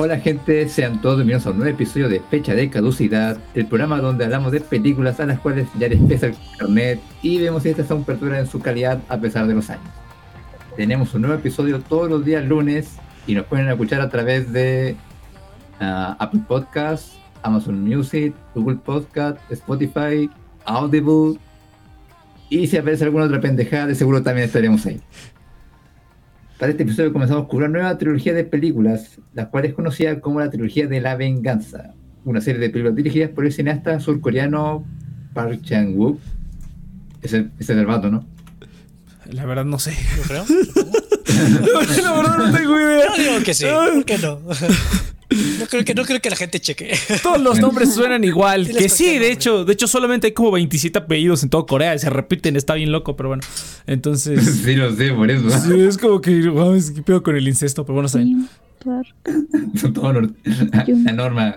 Hola gente, sean todos bienvenidos a un nuevo episodio de Fecha de Caducidad, el programa donde hablamos de películas a las cuales ya les pesa el carnet y vemos si estas son perduran en su calidad a pesar de los años. Tenemos un nuevo episodio todos los días lunes y nos pueden escuchar a través de uh, Apple Podcasts, Amazon Music, Google Podcast, Spotify, Audible y si aparece alguna otra pendejada de seguro también estaremos ahí. Para este episodio comenzamos con una nueva trilogía de películas, las cuales es conocida como la trilogía de la venganza, una serie de películas dirigidas por el cineasta surcoreano Park Chan-wook. Ese es el vato, ¿no? La verdad no sé. Yo creo. la verdad no tengo idea. Yo digo que sí. ¿Por qué no? No creo que, no creo que la gente cheque. Todos los nombres suenan igual. Que sí, de hecho, de hecho solamente hay como 27 apellidos en toda Corea y se repiten, está bien loco, pero bueno. Entonces, Sí, lo sé, por eso. sí, es como que, wow, es que pedo con el incesto, pero bueno, está bien. Son todos nor- la norma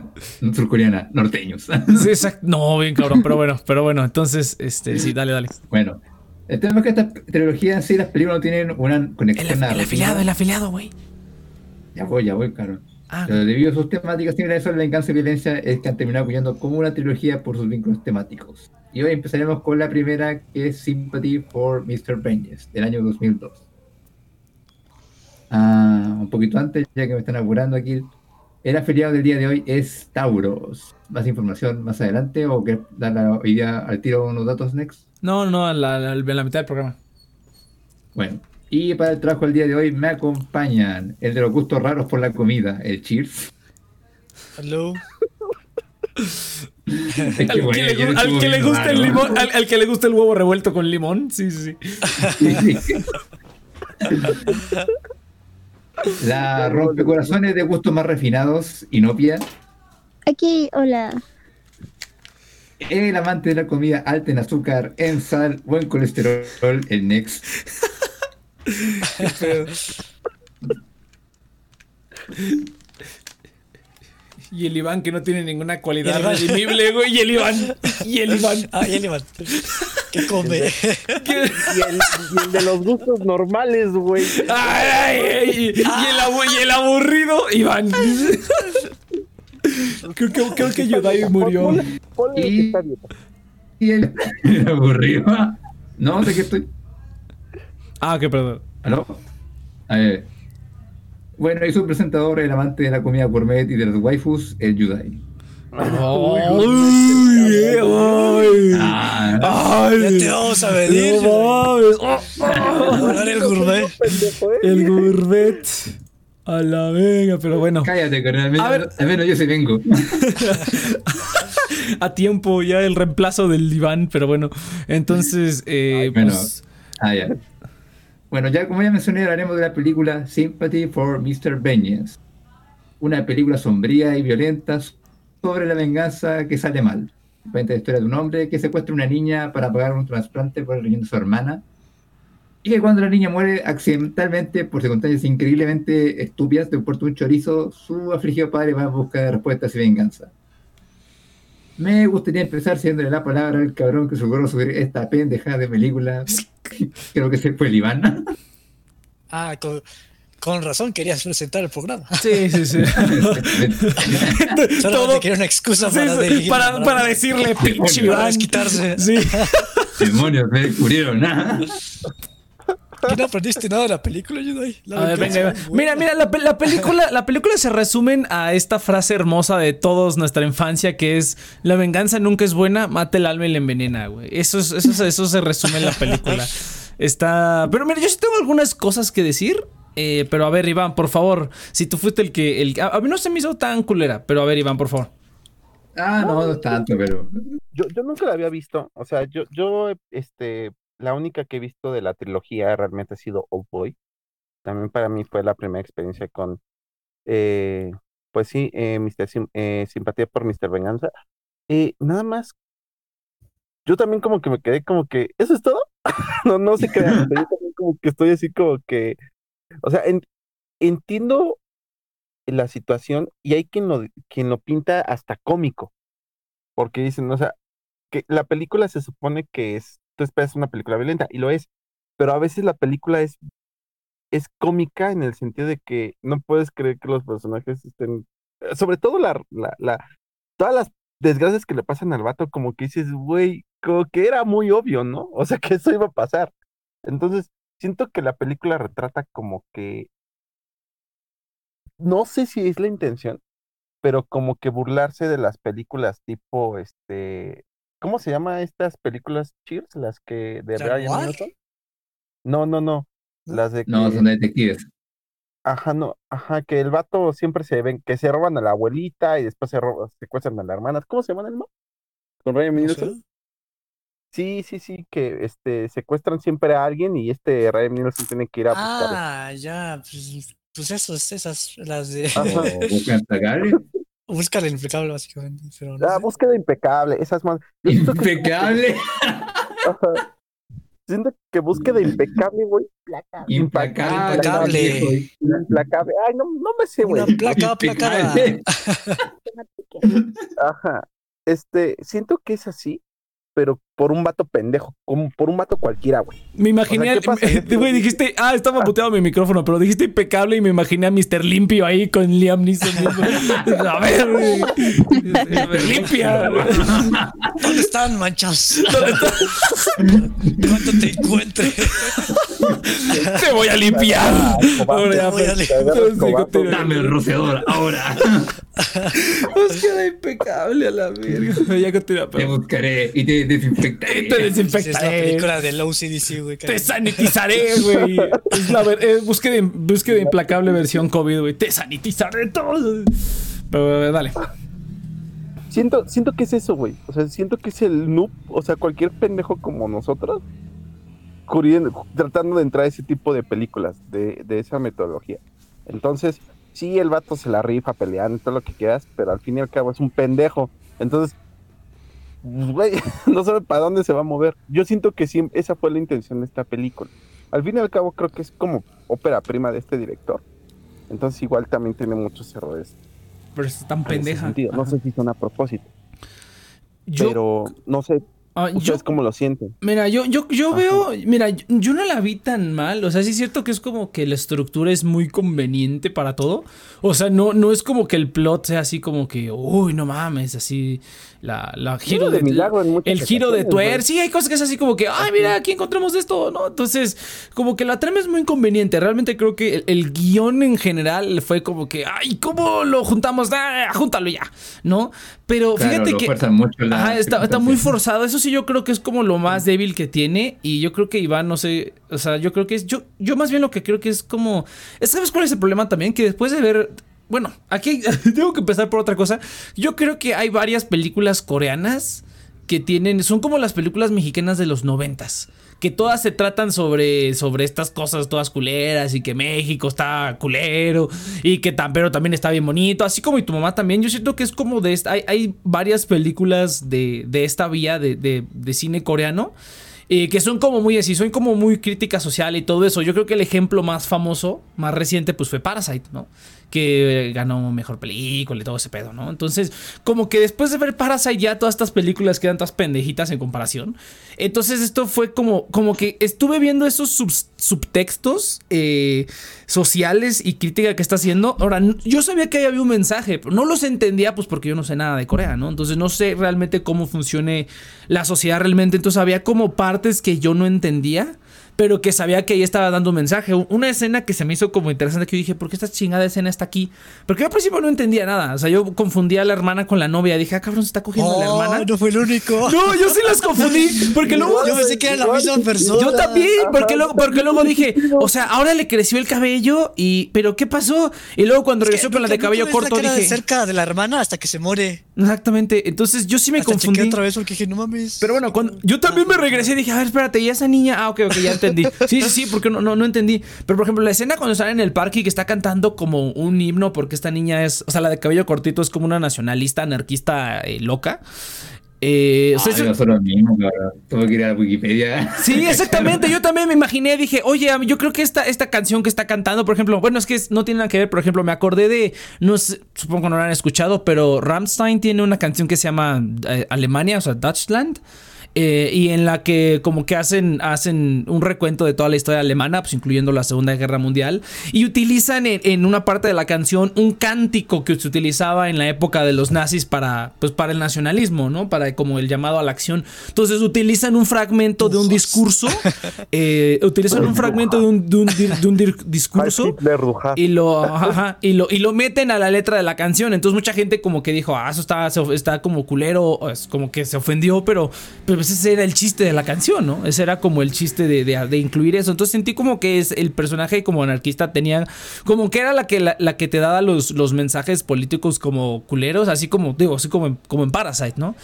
surcoreana, norteños. Sí, exacto. No, bien cabrón, pero bueno, pero bueno, entonces, este, sí, dale, dale. Bueno, el tema es que esta trilogía en sí, las películas no tienen una El, conexión af- el narrativa. afiliado, el afiliado, güey. Ya voy, ya voy, cabrón. Ah, Pero debido a sus temáticas similares la venganza y violencia, es que han terminado apoyando como una trilogía por sus vínculos temáticos. Y hoy empezaremos con la primera, que es Sympathy for Mr. Vengeance, del año 2002. Ah, un poquito antes, ya que me están apurando aquí, el afiliado del día de hoy es Tauros. Más información más adelante o que dar la idea al tiro unos datos next. no, no, a la, la- la mitad del programa. Bueno, y para el trabajo del día de hoy me acompañan el de los gustos raros por la comida, el Cheers. Hello. Es que, Al que le, al que gusta el raro. limón, al, al que le gusta el huevo revuelto con limón, sí, sí, sí. Sí, sí. La rompecorazones de gustos más refinados, Inopia. Aquí, hola. El amante de la comida alta en azúcar, en sal, buen colesterol, el Next. Y el Iván que no tiene ninguna Y cualidad redimible, güey. Y el Iván. Y el Iván. Ah, y el Iván. ¿Qué come? Y el, y el de los gustos normales, güey. Ay, ay, ay, y, y el abu- y el aburrido, Iván. Creo que, creo que Yodai murió. Ponle, ponle Y- el aburrido. No, de qué estoy. Ah, qué perdón. ¿Aló? Ver. Bueno, y su presentador, el amante de la comida gourmet y de los waifus, el Yudai. Ay, ay. Ah, Ya Ay. te vamos a medir. No mames. Oh, oh. El gourmet. ¿eh? El gourmet. A la venga, pero bueno. cállate, carnal. Al menos, A ver. al menos yo sí vengo. A tiempo ya el reemplazo del Iván, pero bueno. Entonces, eh, Bueno. pues, Ah, ya. Bueno, ya como ya mencioné, hablaremos de la película Sympathy for Mr. Vengeance. Una película sombría y violenta sobre la venganza que sale mal. Cuenta la historia de un hombre que secuestra a una niña para pagar un trasplante por el riñón de su hermana. Y que cuando la niña muere accidentalmente, por circunstancias increíblemente estúpidas, de puerto un chorizo, su afligido padre va a buscar respuestas y venganza. Me gustaría empezar siendo la palabra al cabrón que se logró subir esta pendejada de película. Creo que se fue el Iván. Ah, con, con razón querías presentar el programa. sí, sí, sí. Solamente Todo- quería una excusa Sí, para, sí, dirigir- para, para decirle pinche para Iván. desquitarse. Sí. Demonios, me descubrieron nada. ¿Qué no aprendiste nada de la película, Yudai? La A ver, venganza venga, es venga. buena. Mira, mira, la, pe- la película, la película se resumen a esta frase hermosa de todos nuestra infancia que es la venganza nunca es buena, mata el alma y la envenena, güey. Eso, es- eso, es- eso se resume en la película. Está. Pero mira, yo sí tengo algunas cosas que decir. eh, pero a ver, Iván, por favor. Si tú fuiste el que. El, a, a mí no se me hizo tan culera. Pero a ver, Iván, por favor. Ah, no, no tanto, pero. Yo, yo nunca la había visto. O sea, yo, yo, este, la única que he visto de la trilogía realmente ha sido Old Boy. También para mí fue la primera experiencia con, eh, pues sí, eh, eh, Simpatía por Mr. Venganza. Y nada más, yo también como que me quedé como que, ¿eso es todo? no, no se crean. yo también como que estoy así como que, o sea, en- entiendo la situación y hay quien lo, quien lo pinta hasta cómico. Porque dicen, o sea, que la película se supone que es, tú esperas una película violenta y lo es, pero a veces la película es, es cómica en el sentido de que no puedes creer que los personajes estén eh, sobre todo la, la, todas las desgracias que le pasan al vato, como que dices, güey, como que era muy obvio, ¿no? O sea, que eso iba a pasar. Entonces, siento que la película retrata como que, no sé si es la intención, pero como que burlarse de las películas tipo, este, ¿cómo se llama estas películas Cheers? Las que de. Ryan Johnson? No, no, no. Las de No, que- son detectives. Ajá, no, ajá, que el vato siempre se ven, que se roban a la abuelita y después se roban, secuestran a la hermana. ¿Cómo se llama el mo? ¿Con Ryan No Nielsen? sé. Sí, sí, sí, que este secuestran siempre a alguien y este Ryan Nielsen tiene que ir a buscarlo. Ah, ya, pues, pues esos, esas, las de Ajá. El impecable, básicamente. Pero no Ah, sé. búsqueda impecable, más. Siento que, Impecable. ajá. Siento que búsqueda impecable, güey. Implacable. Implacable. Implacable. Ay, no, no me sé, güey. Una placa aplacada. Ajá. Este, siento que es así, pero por un vato pendejo, como por un vato cualquiera, güey. Me imaginé, O güey, dijiste, ah, estaba muteado mi micrófono, pero dijiste impecable y me imaginé a Mr. Limpio ahí con Liam Neeson. a ver, güey. limpia. ¿Dónde están, manchas? Cuando te encuentre. Te voy a limpiar. Ahora ya, Te voy a pues, limpiar. continúa. Dame el rociador ahora. Nos queda impecable a la verga. Ya continúa, Te buscaré y te desinfectaré. te Es la desinfectaré. película del OCDC, güey. Te sanitizaré, güey. Es la ver- es búsqueda, búsqueda implacable versión COVID, güey. Te sanitizaré todo. Pero eh, dale. Siento, siento que es eso, güey. O sea, siento que es el noob, o sea, cualquier pendejo como nosotros, tratando de entrar a ese tipo de películas, de, de esa metodología. Entonces, sí, el vato se la rifa peleando y todo lo que quieras, pero al fin y al cabo es un pendejo. Entonces, güey, no sabe para dónde se va a mover. Yo siento que sí, esa fue la intención de esta película. Al fin y al cabo, creo que es como ópera prima de este director. Entonces, igual también tiene muchos errores. Pero es tan pendeja. No sé si son a propósito, Yo, pero no sé ah, yo- cómo lo sienten. Mira, yo, yo, yo veo, mira, yo, yo no la vi tan mal. O sea, sí es cierto que es como que la estructura es muy conveniente para todo. O sea, no, no es como que el plot sea así como que, uy, no mames, así la, la giro de de, milagro en el giro de tuer. güey. Sí, hay cosas que es así como que, ay, mira, aquí encontramos esto, ¿no? Entonces, como que la trama es muy inconveniente. Realmente creo que el, el guion en general fue como que, ay, ¿cómo lo juntamos? Ah, júntalo ya, ¿no? Pero Claro, fíjate que... mucho la Ajá, está, está muy forzado. Eso sí, yo creo que es como lo más débil que tiene. Y yo creo que Iván, no sé. O sea, yo creo que es. Yo, yo más bien lo que creo que es como. ¿Sabes cuál es el problema también? Que después de ver. Bueno, aquí tengo que empezar por otra cosa. Yo creo que hay varias películas coreanas que tienen. Son como las películas mexicanas de los noventas. Que todas se tratan sobre, sobre estas cosas todas culeras y que México está culero y que tan, pero también está bien bonito, así como y tu mamá también. Yo siento que es como de esta, hay, varias películas de, de esta vía de, de- de cine coreano eh, que son como muy así, son como muy crítica social y todo eso. Yo creo que el ejemplo más famoso, más reciente, pues fue Parasite, ¿no? Que ganó mejor película y todo ese pedo, ¿no? Entonces, como que después de ver Parasite ya todas estas películas quedan todas pendejitas en comparación. Entonces esto fue como, como que estuve viendo esos subs- subtextos eh, sociales y crítica que está haciendo. Ahora, yo sabía que ahí había un mensaje, pero no los entendía pues porque yo no sé nada de Corea, ¿no? Entonces no sé realmente cómo funcione la sociedad realmente. Entonces había como partes que yo no entendía. Pero que sabía que ahí estaba dando un mensaje. Una escena que se me hizo como interesante que yo dije, ¿por qué esta chingada escena está aquí? Porque yo al principio no entendía nada. O sea, yo confundía a la hermana con la novia. Dije, ah, cabrón, se está cogiendo a la Oh, hermana. no fue el único. No, yo sí las confundí. Porque luego. Yo pensé que era la misma persona. Yo también, porque luego, porque luego dije, o sea, ahora le creció el cabello y, pero ¿qué pasó? Y luego cuando regresó con la de cabello corto la cara de dije, cerca de la hermana hasta que se muere. Exactamente. Entonces yo sí me hasta confundí. otra vez porque dije, no mames. Pero bueno, cuando yo también me regresé y dije, a ver, espérate, ¿y esa niña? Ah, ok, ok, ya entendí. Sí, sí, sí, porque no, no, no entendí. Pero por ejemplo, la escena cuando están en el parque y que está cantando como un himno, porque esta niña es, o sea, la de cabello cortito es como una nacionalista, anarquista eh, loca. Eh, o sea, eso- lo mismo. Tuve que ir a la Wikipedia. Sí, exactamente. Yo también me imaginé, dije, oye, yo creo que esta, esta canción que está cantando, por ejemplo, bueno, es que no tiene nada que ver, por ejemplo, me acordé de, no sé, supongo que no lo han escuchado, pero Rammstein tiene una canción que se llama eh, Alemania, o sea, Deutschland. Eh, y en la que como que hacen, hacen un recuento de toda la historia alemana, pues incluyendo la Segunda Guerra Mundial, y utilizan en, en una parte de la canción un cántico que se utilizaba en la época de los nazis para, pues, para el nacionalismo, ¿no? Para como el llamado a la acción. Entonces utilizan un fragmento de un discurso, eh, utilizan un fragmento de un, de un dir- de un dir- discurso. Y lo, ajá, y lo y lo meten a la letra de la canción. Entonces mucha gente como que dijo, ah, eso está, está como culero, es como que se ofendió, pero, pero pues ese era el chiste de la canción, ¿no? Ese era como el chiste de, de- de incluir eso. Entonces sentí como que es el personaje como anarquista tenía, como que era la que, la, la que te daba los, los mensajes políticos como culeros, así como, digo, así como en, como en Parasite, ¿no?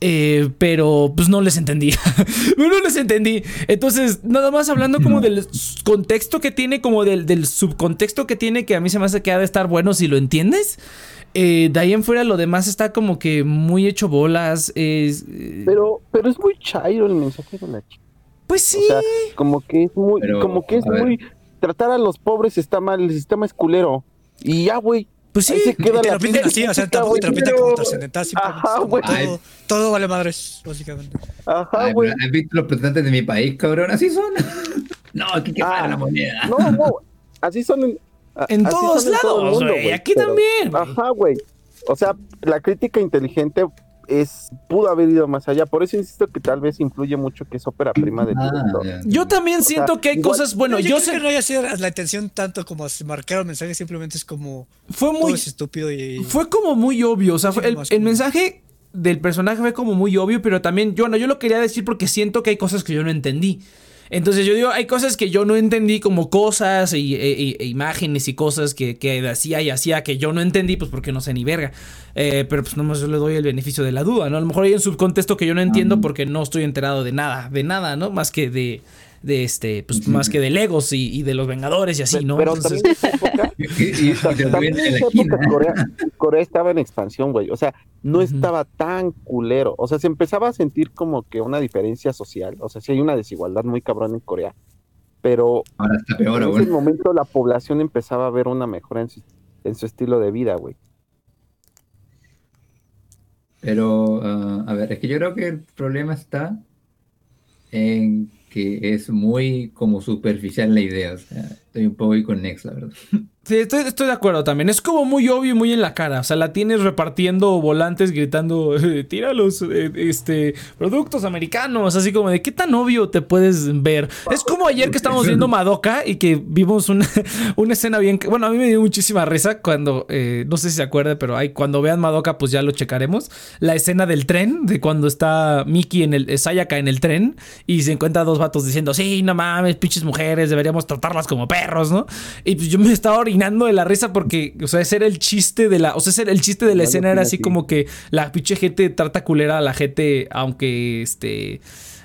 Eh, pero pues no les entendía. no les entendí. Entonces, nada más hablando como del contexto que tiene, como del, del subcontexto que tiene, que a mí se me hace que ha de estar bueno si lo entiendes. Eh, de ahí en fuera lo demás está como que muy hecho bolas. es, eh, Pero, pero es muy chairo el mensaje de la chica. pues sí. O sea, como que es muy, Pero, como que es ver. muy, tratar a los pobres está mal, el sistema es culero. Y ya, güey. pues sí. ahí se queda Te la lo pintan así, o sea, tampoco te lo pintan como trascendental, Ajá, güey. todo, todo vale madres, básicamente. Ajá, Ay, güey. ¿Has visto los representantes de mi país, cabrón? Así son. no, aquí que Ah. la moneda. No, no, así son en, En así todos todo lados, mundo, güey, aquí también. Ajá, güey. O sea, la crítica inteligente es pudo haber ido más allá. Por eso insisto que tal vez influye mucho que es ópera prima del Ah, director. ya. Yo también siento que hay igual- cosas. Bueno, No, yo creo sé. que no haya sido la intención tanto como se marcar el mensaje, simplemente es como Fue todo muy. es estúpido y Fue como muy obvio. O sea, fue- el, el mensaje del personaje fue como muy obvio, pero también yo no, yo lo quería decir porque siento que hay cosas que yo no entendí. Entonces yo digo, hay cosas que yo no entendí, como cosas y, e- e- e imágenes y cosas que, que hacía y hacía que yo no entendí, pues porque no sé ni verga. Eh, pero pues nomás yo le doy el beneficio de la duda, ¿no? A lo mejor hay un subcontexto que yo no entiendo porque no estoy enterado de nada, de nada, ¿no? Más que de, de este, pues más que de Legos y, y de los Vengadores y así, ¿no? Pero Entonces- también en esa época, Corea, Corea estaba en expansión, güey. O sea, no estaba tan culero. O sea, se empezaba a sentir como que una diferencia social. O sea, sí hay una desigualdad muy cabrón en Corea. Pero Ahora está peor, en ese momento la población empezaba a ver una mejora en su, en su estilo de vida, güey. Pero, ah, a ver, es que yo creo que el problema está en que es muy como superficial la idea. Estoy un poco ahí con Nex, la verdad. Sí, estoy, de acuerdo también. Es como muy obvio y muy en la cara. O sea, la tienes repartiendo volantes gritando, eh, tira los eh, este, productos americanos. Así como de qué tan obvio te puedes ver. Es como ayer que estábamos viendo Madoka y que vimos una, una escena bien. Bueno, a mí me dio muchísima risa cuando, eh, no sé si se acuerda, pero hay, cuando vean Madoka, pues ya lo checaremos. La escena del tren, de cuando está Miki en el, Sayaka en el tren y se encuentra dos vatos diciendo, sí, no mames, pinches mujeres, deberíamos tratarlas como perros, ¿no? Y pues yo me estaba orinando de la risa porque, o sea, ese era el chiste de la, o sea, ese era el chiste de la escena era así como que la pinche gente trata culera a la gente, aunque este,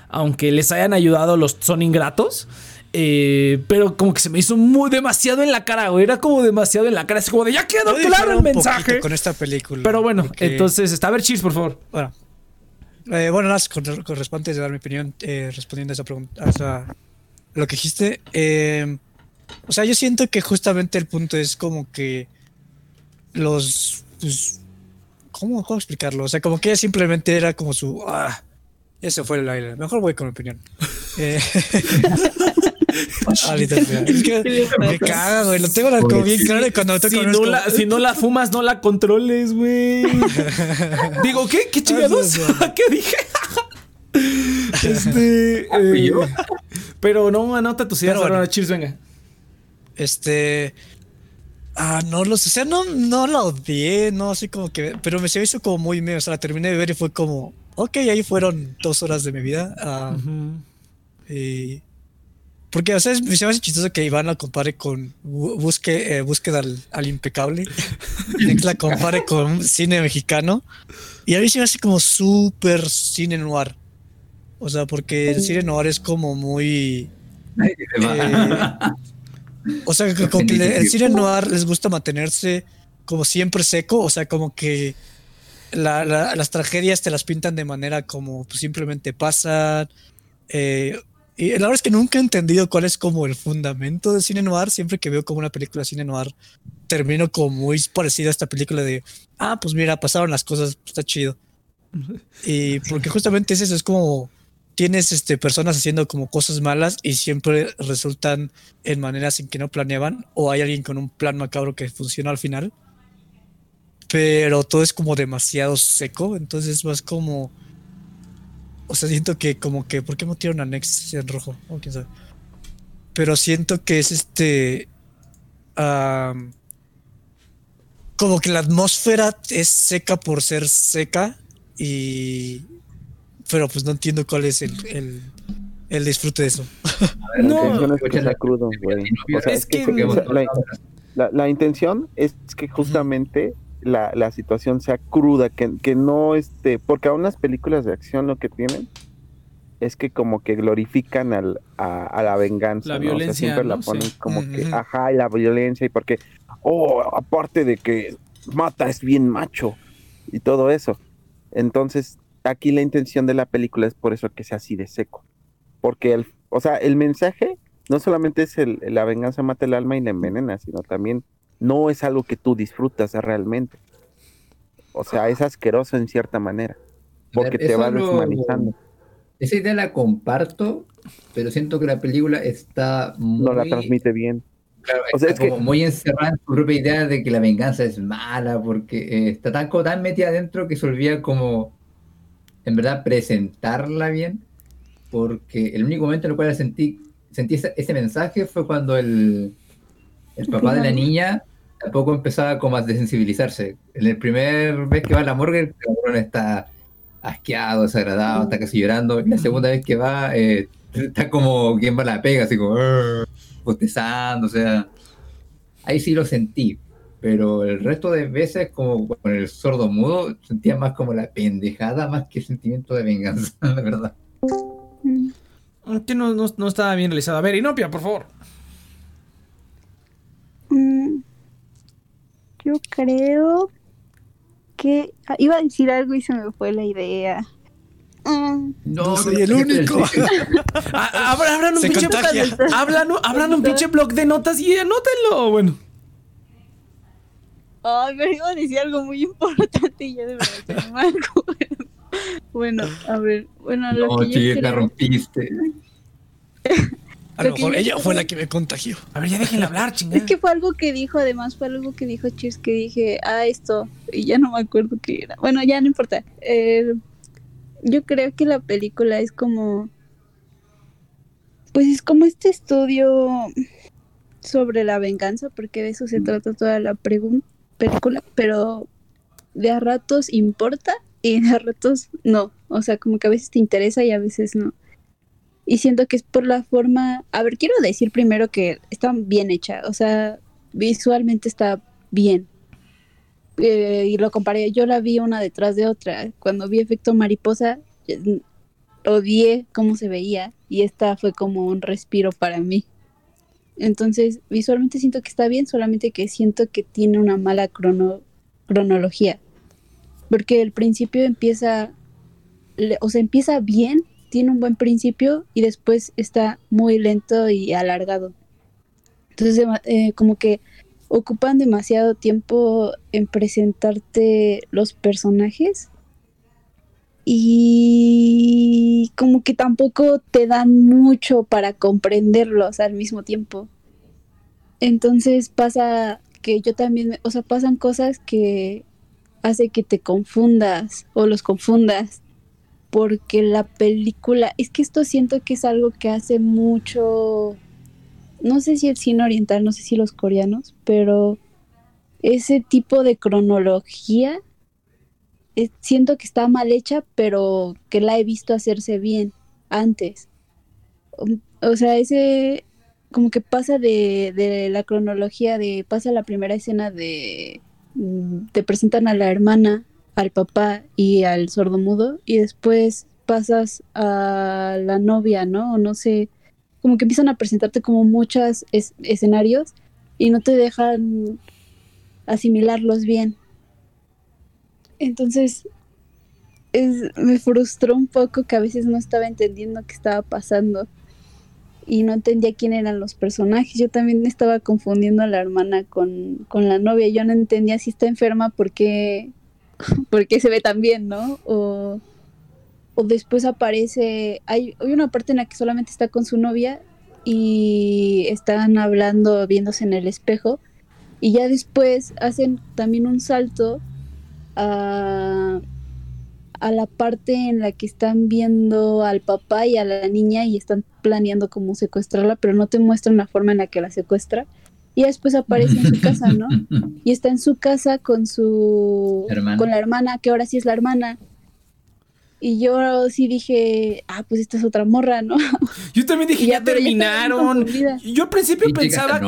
aunque les hayan ayudado, los son ingratos. Eh, pero como que se me hizo muy demasiado en la cara, güey. Era como demasiado en la cara. Es como de ya quedó Yo claro el mensaje. con esta película. Pero bueno, porque- entonces está. A ver, Cheers, por favor. Bueno, Eh, bueno, nada, más con, corresponde de dar mi opinión eh, respondiendo a esa pregunta, a esa- lo que dijiste. eh, o sea, yo siento que justamente el punto es como que los, pues, ¿cómo, cómo explicarlo? O sea, como que ella simplemente era como su, ah, eso fue el aire. Mejor voy con mi opinión. Eh, ah, literal, es que me caga, güey. Lo tengo la- como bien claro y cuando me toca Si no, la, si no la fumas, no la controles, güey. Digo, ¿qué? ¿Qué chingados? ¿Qué dije? este. eh, pero no, anota tus ideas Pero bueno. ahora, Cheers, venga. Este. Ah, no lo sé. O sea, no, no la odié, no así como que. Pero me se me hizo como muy medio. O sea, la terminé de ver y fue como. Ok, ahí fueron dos horas de mi vida. ah, y- porque, o sea, es- se me hace chistoso que Iván la compare con bu- busque, eh, búsqueda al, al impecable. Nick la compare con cine mexicano. Y a mí se me hace como súper cine noir. O sea, porque el cine noir es como muy. Eh, o sea, que como que el cine noir les gusta mantenerse como siempre seco, o sea, como que la- la- las tragedias te las pintan de manera como pues, simplemente pasan. eh, y la verdad es que nunca he entendido cuál es como el fundamento del cine noir. Siempre que veo como una película de cine noir, termino como muy parecido a esta película de, ah, pues mira, pasaron las cosas, está chido. Y porque justamente es eso, es como tienes este, personas haciendo como cosas malas y siempre resultan en maneras en que no planeaban o hay alguien con un plan macabro que funciona al final. Pero todo es como demasiado seco, entonces es más como... O sea, siento que como que... ¿Por qué metieron a Next en rojo? Oh, quién sabe. Pero siento que es este... como que la atmósfera es seca por ser seca y... Pero pues no entiendo cuál es el, el, el disfrute de eso. La No, intención es que sea la- crudo, güey. O sea, Es es que, la, la- la intención es que justamente la, la situación sea cruda, que, que no este, porque aún las películas de acción lo que tienen es que como que glorifican al, a, a la venganza. La ¿no? O sea, violencia, siempre la ¿no? ponen Sí. como que, ajá, y la violencia, y porque, oh, aparte de que mata es bien macho y todo eso. Entonces, aquí la intención de la película es por eso que sea así de seco. Porque, el, o sea, el mensaje no solamente es el, la venganza mata el alma y la envenena, sino también no es algo que tú disfrutas realmente. O sea, es asqueroso en cierta manera, porque te Eso va lo- deshumanizando. Esa idea la comparto, pero siento que la película está muy, No la transmite bien. claro, o sea, es que- como muy encerrada en su propia idea de que la venganza es mala, porque eh, está tan, tan metida adentro que se olvida como, en verdad, presentarla bien, porque el único momento en el cual sentí, sentí ese, ese mensaje fue cuando el, el papá de la niña tampoco empezaba como a desensibilizarse. En el primer vez que va a la morgue, el cabrón está asqueado, desagradado, está casi llorando. Y la segunda vez que va, eh, está como quien va a la pega, así como bostezando, o sea, ahí sí lo sentí. Pero el resto de veces, como con el sordo mudo, sentía más como la pendejada, más que el sentimiento de venganza, la verdad. Mm, Que no, no, no estaba bien realizado. A ver, Inopia, por favor. mm, Yo creo que ah, iba a decir algo y se me fue la idea. Mm, No soy el único. Ah, Abran un pinche. Hablan, abran un pinche blog de notas y anótenlo. Bueno. Ay, pero iba a decir algo muy importante y ya de verdad se no me acuerdo. Bueno, a ver, bueno, lo No, que yo creo- rompiste. A lo mejor ella creo- fue la que me contagió. A ver, ya déjenla hablar, chingada. Es que fue algo que dijo, además fue algo que dijo Cheers que dije, ah, esto, y ya no me acuerdo qué era. Bueno, ya no importa. Eh, yo creo que la película es como, pues es como este estudio sobre la venganza, porque de eso se trata toda la pregun- película, pero de a ratos importa y de a ratos no. O sea, como que a veces te interesa y a veces no. Y siento que es por la forma. A ver, quiero decir primero que está bien hecha. O sea, visualmente está bien. Eh, y lo comparé. Yo la vi una detrás de otra. Cuando vi Efecto Mariposa, eh, odié cómo se veía. Y esta fue como un respiro para mí. Entonces, visualmente siento que está bien, solamente que siento que tiene una mala crono- cronología. Porque el principio empieza. le- o sea, empieza bien, tiene un buen principio y después está muy lento y alargado. Entonces, eh, como que ocupan demasiado tiempo en presentarte los personajes y como que tampoco te dan mucho para comprenderlos al mismo tiempo. Entonces pasa que yo también, o sea, pasan cosas que hace que te confundas o los confundas porque la película, es que esto siento que es algo que hace mucho, no sé si el cine oriental, no sé si los coreanos, pero ese tipo de cronología siento que está mal hecha, pero que la he visto hacerse bien antes. O sea, ese como que pasa de, de la cronología de pasa la primera escena de mm, te presentan a la hermana al papá y al sordomudo y después pasas a la novia, ¿no? O no sé, como que empiezan a presentarte como muchos es- escenarios y no te dejan asimilarlos bien. Entonces, es, me frustró un poco que a veces no estaba entendiendo qué estaba pasando y no entendía quién eran los personajes. Yo también estaba confundiendo a la hermana con, con la novia. Yo no entendía si está enferma porque, porque se ve tan bien, ¿no? O, o después aparece, hay, hay una parte en la que solamente está con su novia y están hablando, viéndose en el espejo. Y ya después hacen también un salto a, a la parte en la que están viendo al papá y a la niña y están planeando cómo secuestrarla, pero no te muestran la forma en la que la secuestra. Y después aparece en su casa, ¿no? Y está en su casa con su Hermana. con la hermana, que ahora sí es la hermana. Y yo sí dije, ah, pues esta es otra morra, ¿no? Yo también dije, ya, terminaron. Yo al principio pensaba.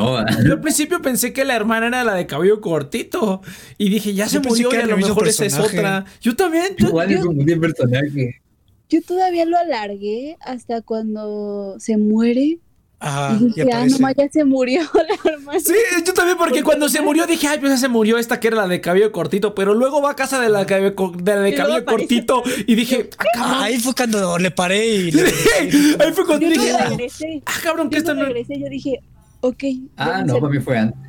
Yo al principio pensé que la hermana era la de cabello cortito. Y dije, ya se Yo murió y a lo mejor esa es otra. Yo también. yo- Igual yo- es como un personaje. Yo todavía lo alargué hasta cuando se muere. Ajá, y dije, ah, aparece. no, ya se murió la hermana. Sí, yo también, porque cuando se murió dije, ay, pues ya se murió esta que era la de cabello cortito, pero luego va a casa de la, de cabello, de la de cortito y dije, ah, cabrón. ahí fue cuando le paré y le Ahí fue cuando Yo dije, no ah, regresé. ah, cabrón, que esta no no. regresé, yo dije, ok. Ah, no, para mí fue antes.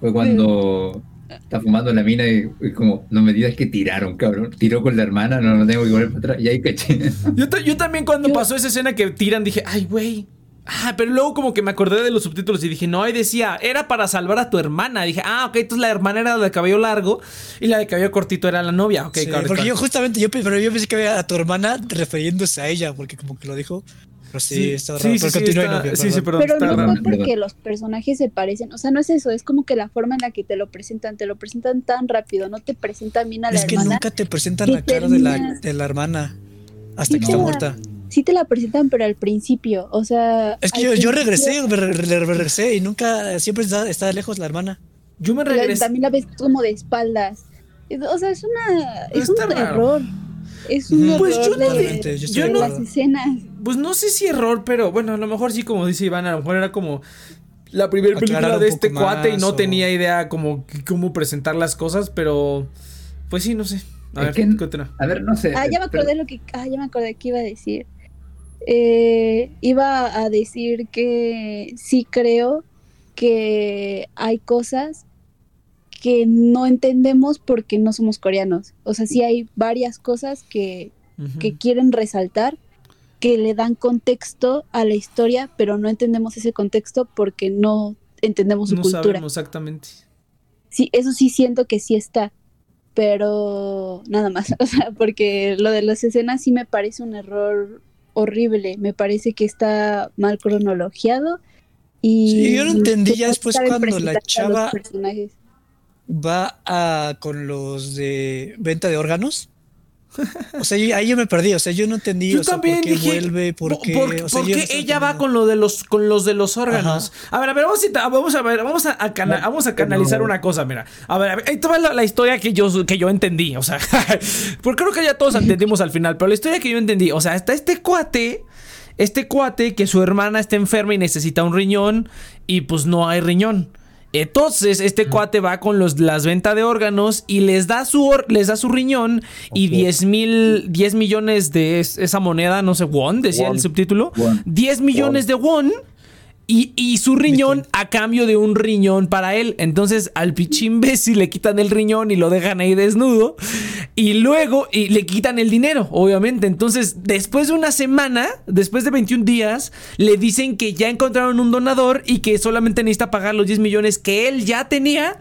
Fue cuando está fumando la mina y, y como, no me digas que tiraron, cabrón. Tiró con la hermana, no lo tengo que volver para atrás. Y ahí caché. Yo, ta- yo también cuando Yo- pasó esa escena que tiran dije, ay, güey. Ah, pero luego como que me acordé de los subtítulos y dije, no, ahí decía, era para salvar a tu hermana. Dije, ah, ok, entonces la hermana era la de cabello largo y la de cabello cortito era la novia. Ok, Sí, claro, porque yo justamente, yo, pe- pero yo pensé que era a tu hermana refiriéndose a ella, porque como que lo dijo. Pero sí, Sí, está sí, raro. sí, pero sí, continúa, está- novia, sí, sí, perdón. perdón, Pero está no raro. fue porque los personajes se parecen. O sea, no es eso, es como que la forma en la que te lo presentan, te lo presentan tan rápido, no te presentan bien a la Es que hermana. nunca te presentan la cara de la, de la hermana hasta que está muerta. Sí te la presentan, pero al principio, o sea... Es que yo, yo regresé, me re- re- regresé y nunca, siempre está, está lejos la hermana. Yo me la- regresé. También la ves como de espaldas. O sea, es una... Es Está un raro. error. Es un. Pues error yo no yo yo de no- las escenas. Pues no sé si error, pero bueno, a lo mejor sí, como dice Iván, a lo mejor era como la primera película de este cuate y no o- tenía idea como cómo presentar las cosas, pero pues sí, no sé. A Es ver, que-. A ver, no sé. Ah, ya me pero- acordé lo que... Ah, ya me acordé que iba a decir. Eh, iba a decir que sí creo que hay cosas que no entendemos porque no somos coreanos. O sea, sí hay varias cosas que, que quieren resaltar, que le dan contexto a la historia, pero no entendemos ese contexto porque no entendemos su no cultura. sabemos exactamente. Sí, eso sí siento que sí está, pero nada más, o sea, porque lo de las escenas sí me parece un error horrible, me parece que está mal cronologiado y Sí, yo lo entendí ya después cuando la chava-. Va a, con los de venta de órganos. O sea, yo- ahí yo me perdí, o sea, yo no entendí, Yo o sea, también por qué dije, vuelve, por ¿por- qué, por- o sea, por qué no ella va con lo de los con los de los órganos? A ver, a ver, vamos a, vamos a ver, vamos a, a cana- vamos a canalizar no. una cosa, mira. A ver, a ver, ahí te va la, la historia que yo que yo entendí, o sea, porque creo que ya todos entendimos al final, pero la historia que yo entendí, o sea, está este cuate este cuate que su hermana está enferma y necesita un riñón y pues no hay riñón. Entonces, este cuate va con los, las ventas de órganos y les da su, or- les da su riñón y Ok. 10 mil, 10 millones de es- esa moneda, no sé, won, decía Won. el subtítulo. Won. 10 millones de won y, y su riñón a cambio de un riñón para él. Entonces al pinche imbécil le quitan el riñón y lo dejan ahí desnudo. Y luego y le quitan el dinero, obviamente. Entonces, después de una semana, después de 21 días, le dicen que ya encontraron un donador y que solamente necesita pagar los 10 millones que él ya tenía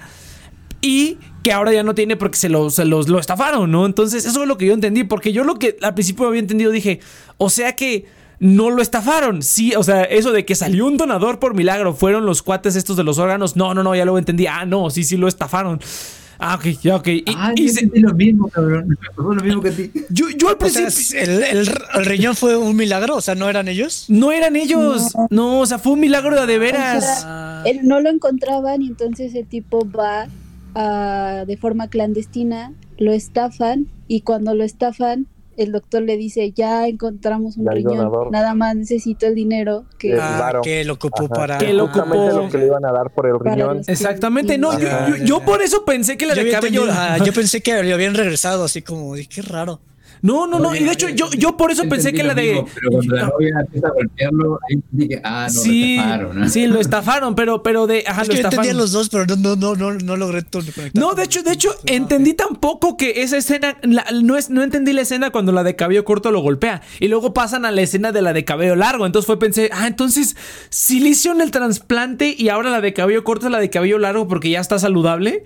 y que ahora ya no tiene porque se, lo, se los lo estafaron, ¿no? Entonces, eso es lo que yo entendí, porque yo lo que al principio había entendido dije, o sea que no lo estafaron, sí, o sea, eso de que salió un donador por milagro, fueron los cuates estos de los órganos, no, no, no, ya lo entendí, ah, no, sí, sí lo estafaron. Ah, ok, ya, ok. Y, Ah, y yo se- sentí lo mismo, cabrón. Pasó lo mismo que a ti. yo, yo al O sea, principio... ¿el, el- el riñón fue un milagro? O sea, ¿no eran ellos? No eran ellos, no. o sea, fue un milagro de, de veras. O sea, Él no lo encontraban y entonces el tipo va a- de forma clandestina, lo estafan y cuando lo estafan el doctor le dice, ya encontramos un Ya riñón, donador. nada más necesito el dinero que... Ah, que lo ocupó Ajá. para. Que lo Justamente ocupó. lo que le iban a dar por el riñón. Exactamente, no, yo, Ya, yo, por eso pensé que la Yo, de cabello. ah, yo pensé que lo habían regresado, así como, qué raro. No, no, no, y de hecho yo, yo por eso pensé que la de. Pero cuando la novia empieza a golpearlo, ahí dije, ah, no, sí, lo estafaron, ¿no? sí, lo estafaron, pero, pero de. Ajá, es lo que yo entendía estafaron. los dos, pero no, no, no, no, no logré todo conectar. No, de hecho, de hecho, entendí tampoco que esa escena, la- no, es, no entendí la escena cuando la de cabello corto lo golpea. Y luego pasan a la escena de la de cabello largo. Entonces fue pensé, ah, entonces si le hicieron el trasplante y ahora la de cabello corto es la de cabello largo porque ya está saludable.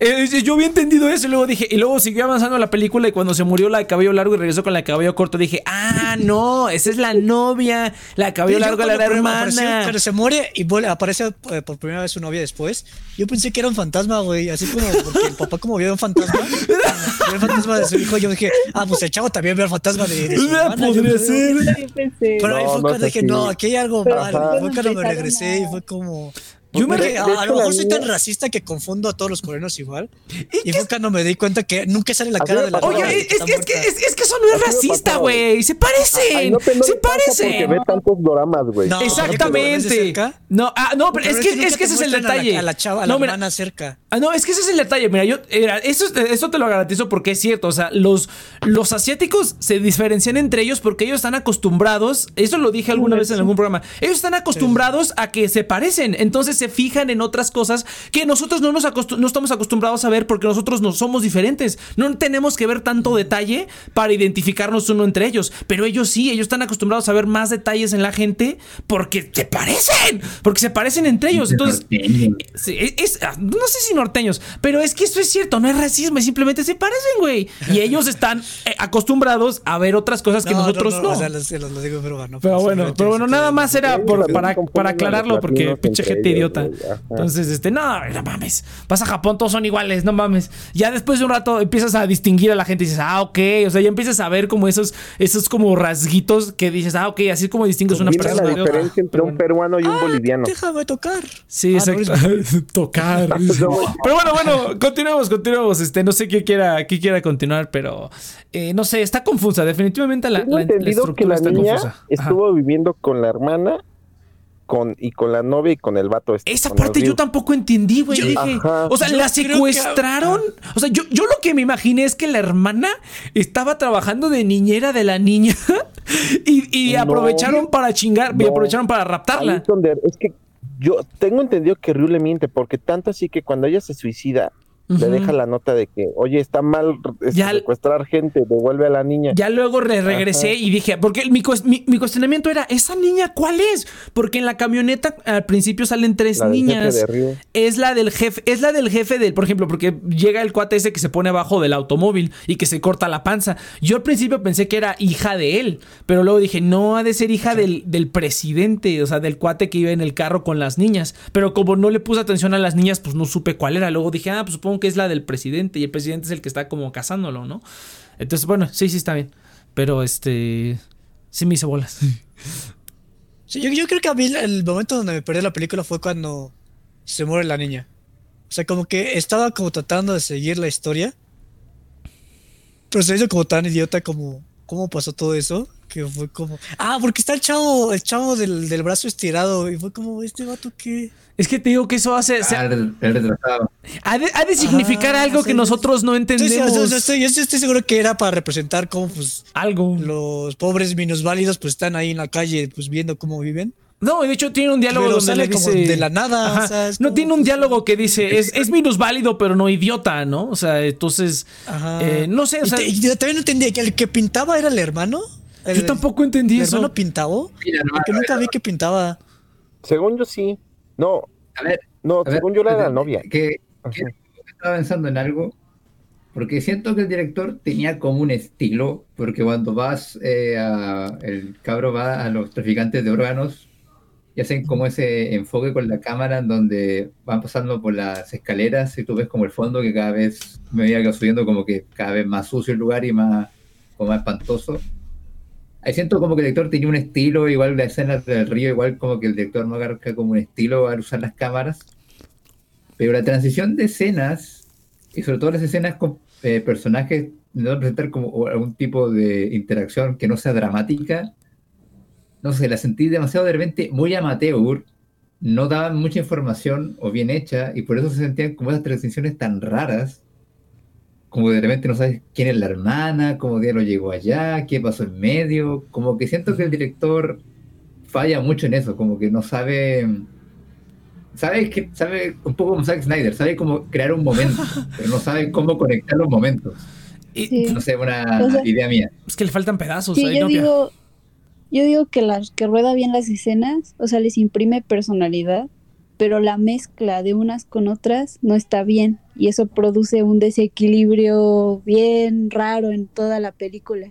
Eh, yo había entendido eso y luego dije, y luego siguió avanzando la película y cuando se murió la de cabello largo y regresó con la de cabello corto, dije, ah, no, esa es la novia, la de cabello Sí, largo la apareció, hermana. Pero se muere y vuelve, aparece eh, por primera vez su novia después. Yo pensé que era un fantasma, güey. Así como porque el papá, como vio un fantasma, vio el fantasma de su hijo. Yo dije, ah, pues el chavo también vio el fantasma de, de su hermana. podría yo- ser. Pero ahí fue no cuando dije, así. no, aquí hay algo Pero mal. fue cuando me regresé y fue como. Yo me a, de a lo mejor soy tan racista que confundo a todos los coreanos igual. ¿Y Y fue cuando me di cuenta que nunca sale la cara de la. Oye, es, que es que, es, es que eso no es racista, güey. Se parecen. Ay, no te- no se pasa Porque parecen. ve tantos doramas, güey. No, Exactamente. No, ah, no, pero, Pero es que, nunca es que ese es el muestran a la- detalle. A la, chava, a no, la hermana cerca. Ah, no, es que ese es el detalle. Mira, yo, era- eso, eso te lo garantizo porque es cierto. O sea, los, los asiáticos se diferencian entre ellos porque ellos están acostumbrados. Eso lo dije alguna vez en algún programa. Ellos están acostumbrados a que se parecen. Entonces se fijan en otras cosas que nosotros no, nos no estamos acostumbrados a ver porque nosotros no somos diferentes. No tenemos que ver tanto detalle para identificarnos uno entre ellos. Pero ellos sí, ellos están acostumbrados a ver más detalles en la gente porque se parecen. Porque se parecen entre ellos. Entonces. Es, es- ah, no sé si norteños, pero es que eso es cierto, no es racismo, simplemente se parecen, güey. Y ellos están eh, acostumbrados a ver otras cosas que nosotros no. O sea, los, los- los digo en broma, ¿no? Pero bueno, pero bueno, nada más era por- para, para aclararlo, porque pinche gente ellos, idiota. güey, ajá. Entonces, este, no, no mames. Vas a Japón, todos son iguales, no mames. Ya después de un rato empiezas a distinguir a la gente y dices, ah, ok. O sea, ya empiezas a ver como esos, esos como rasguitos que dices, ah, ok, así es como distingues una la persona de otra. diferencia entre Pero un bueno. peruano y un Ah, boliviano. Déjame tocar. Sí, Ah, no, exacto. Tocar. pero bueno, bueno, continuemos, continuemos. Este, no sé qué quiera, qué quiera continuar, pero eh, no sé, está confusa. Definitivamente la, la, la entendido que estructura la está niña confusa. Ajá. estuvo viviendo con la hermana con, y con la novia y con el vato. este, Esa parte yo tampoco entendí, güey. Yo- Dije, Ajá. o sea, Yo la que- secuestraron. O sea, yo, yo lo que me imaginé es que la hermana estaba trabajando de niñera de la niña y, y No. aprovecharon para chingar, y aprovecharon para raptarla. es que yo tengo entendido que Ryu le miente, porque tanto así que cuando ella se suicida, le deja la nota de que, oye, está mal este, Ya- secuestrar gente, devuelve a la niña. Ya luego re- regresé Ajá. y dije, porque mi, mi- mi cuestionamiento era, ¿esa niña cuál es? Porque en la camioneta al principio salen tres La del jefe niñas. de. Es la del jefe, es la del jefe del, por ejemplo, porque llega el cuate ese que se pone abajo del automóvil y que se corta la panza. Yo al principio pensé que era hija de él, pero luego dije, no ha de ser hija del, del presidente, o sea, del cuate que iba en el carro con las niñas. Pero como no le puse atención a las niñas, pues no supe cuál era. Luego dije, ah, pues supongo que es la del presidente y el presidente es el que está como cazándolo, ¿no? Entonces, bueno, sí, sí está bien. Pero este, sí me hizo bolas. Sí, yo, yo creo que a mí el momento donde me perdí la película fue cuando se muere la niña. O sea, como que estaba como tratando de seguir la historia. Pero se hizo como tan idiota como cómo pasó todo eso. Que fue como. Ah, porque está el chavo, el chavo del, del brazo estirado. Y fue como, este vato que. Es que te digo que eso hace, se- Ah, el el retrasado. ha, de, ha de significar Ah, algo que nosotros no Sí, sí, entendemos. yo, yo estoy, yo sí estoy seguro que era para representar cómo pues algo. los pobres minusválidos pues están ahí en la calle pues viendo cómo viven. No, de hecho tiene un diálogo Pero donde sale le como de la nada, o sea, no tiene un diálogo que dice es, es minusválido pero no idiota, ¿no? O sea, entonces Ajá. eh, no sé, o Y sea, te- y yo también no entendía que el que pintaba era el hermano. El- yo tampoco entendí ¿El eso. hermano? Mira, no, Porque nunca ver, vi que pintaba. Según yo sí. No, a ver, no, a ver, según yo era la novia. Que, que estaba pensando en algo, porque siento que el director tenía como un estilo, porque cuando vas, eh, a- el cabro va a los traficantes de órganos y hacen como ese enfoque con la cámara en donde van pasando por las escaleras y tú ves como el fondo que cada vez me iba subiendo como que cada vez más sucio el lugar y más, como más espantoso. Siento como que el director tenía un estilo, igual la escena del río, igual como que el director no agarra como un estilo al usar las cámaras. Pero la transición de escenas, y sobre todo las escenas con eh, personajes no presentar como algún tipo de interacción que no sea dramática, no sé, la sentí demasiado de repente muy amateur, no daban mucha información o bien hecha, y por eso se sentían como esas transiciones tan raras, como de repente no sabes quién es la hermana, cómo lo llegó allá, qué pasó en medio, como que siento que el director falla mucho en eso, como que no sabe sabe que sabe un poco como Zack Snyder, sabe cómo crear un momento, pero no sabe cómo conectar los momentos. Y- No sé, una O sea- idea mía. Es que le faltan pedazos. Sí, ahí, yo Novia. digo, yo digo que las que rueda bien las escenas, o sea, les imprime personalidad, pero la mezcla de unas con otras no está bien y eso produce un desequilibrio bien raro en toda la película.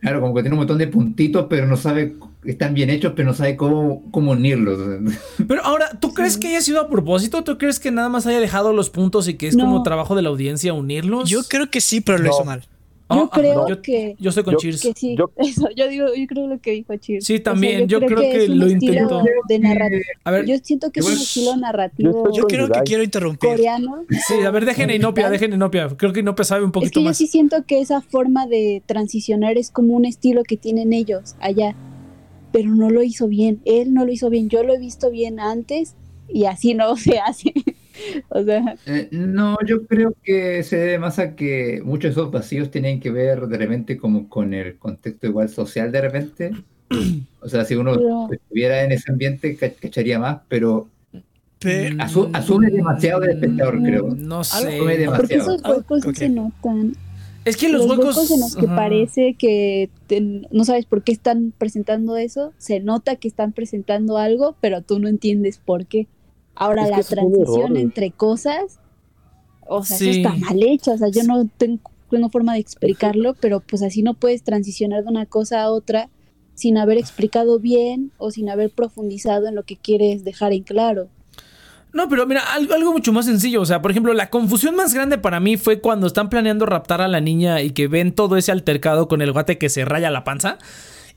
Claro, como que tiene un montón de puntitos, pero no sabe, están bien hechos, pero no sabe cómo, cómo unirlos. Pero ahora, ¿tú crees que haya sido a propósito? ¿Tú crees que nada más haya dejado los puntos y que es No. como trabajo de la audiencia unirlos? Yo creo que sí, pero lo No. hizo mal. Ah, yo ah, creo yo, que, yo estoy con yo- Cheers. que sí, yo- eso, yo digo, yo creo lo que dijo Cheers. Sí, O sea, también, yo creo que es un lo intentó. de narrativo. A ver, Yo siento que es un estilo Yo narrativo Yo creo que quiero interrumpir. coreano. sí, a ver, dejen a Inopia, dejen a Inopia. Creo que Inopia sabe un Es poquito que yo más. sí siento que esa forma de transicionar es como un estilo que tienen ellos allá, pero no lo hizo bien. Él no lo hizo bien. Yo lo he visto bien antes y así no se hace. o sea, Eh, no, yo creo que se debe más a que muchos de esos vacíos tienen que ver de repente como con el contexto igual social de repente. O sea, si uno Pero- estuviera en ese ambiente, ca- cacharía más, pero Pe- asu- asume demasiado del espectador, Mm, creo. No sé. Asume porque demasiado. esos huecos sí ok. se notan. Es que los, Los, huecos, en los que parece que te- no sabes por qué están presentando eso, se nota que están presentando algo, pero tú no entiendes por qué. Ahora Es que la transición entre cosas, o sea, Sí. eso está mal hecho, o sea, yo no tengo, tengo forma de explicarlo, pero pues así no puedes transicionar de una cosa a otra sin haber explicado bien o sin haber profundizado en lo que quieres dejar en claro. No, pero mira, algo, algo mucho más sencillo. O sea, por ejemplo, la confusión más grande para mí fue cuando están planeando raptar a la niña y que ven todo ese altercado con el guate que se raya la panza.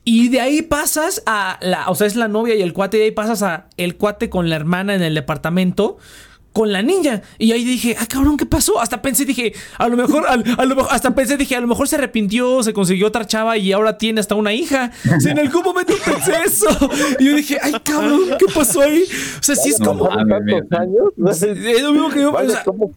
Y de ahí pasas a la, o sea, es la novia y el cuate, y de ahí pasas a el cuate con la hermana en el departamento con la niña. Y ahí dije, ah, cabrón, ¿qué pasó? Hasta pensé, dije, a lo mejor, al- a lo mejor- hasta pensé, dije, a lo mejor se arrepintió, se consiguió otra chava y ahora tiene hasta una hija. O sea, en algún momento pensé eso. Y yo dije, ay, cabrón, ¿qué pasó ahí? O sea, sí es como... Tantos años. ¿no? Es lo mismo que yo, o.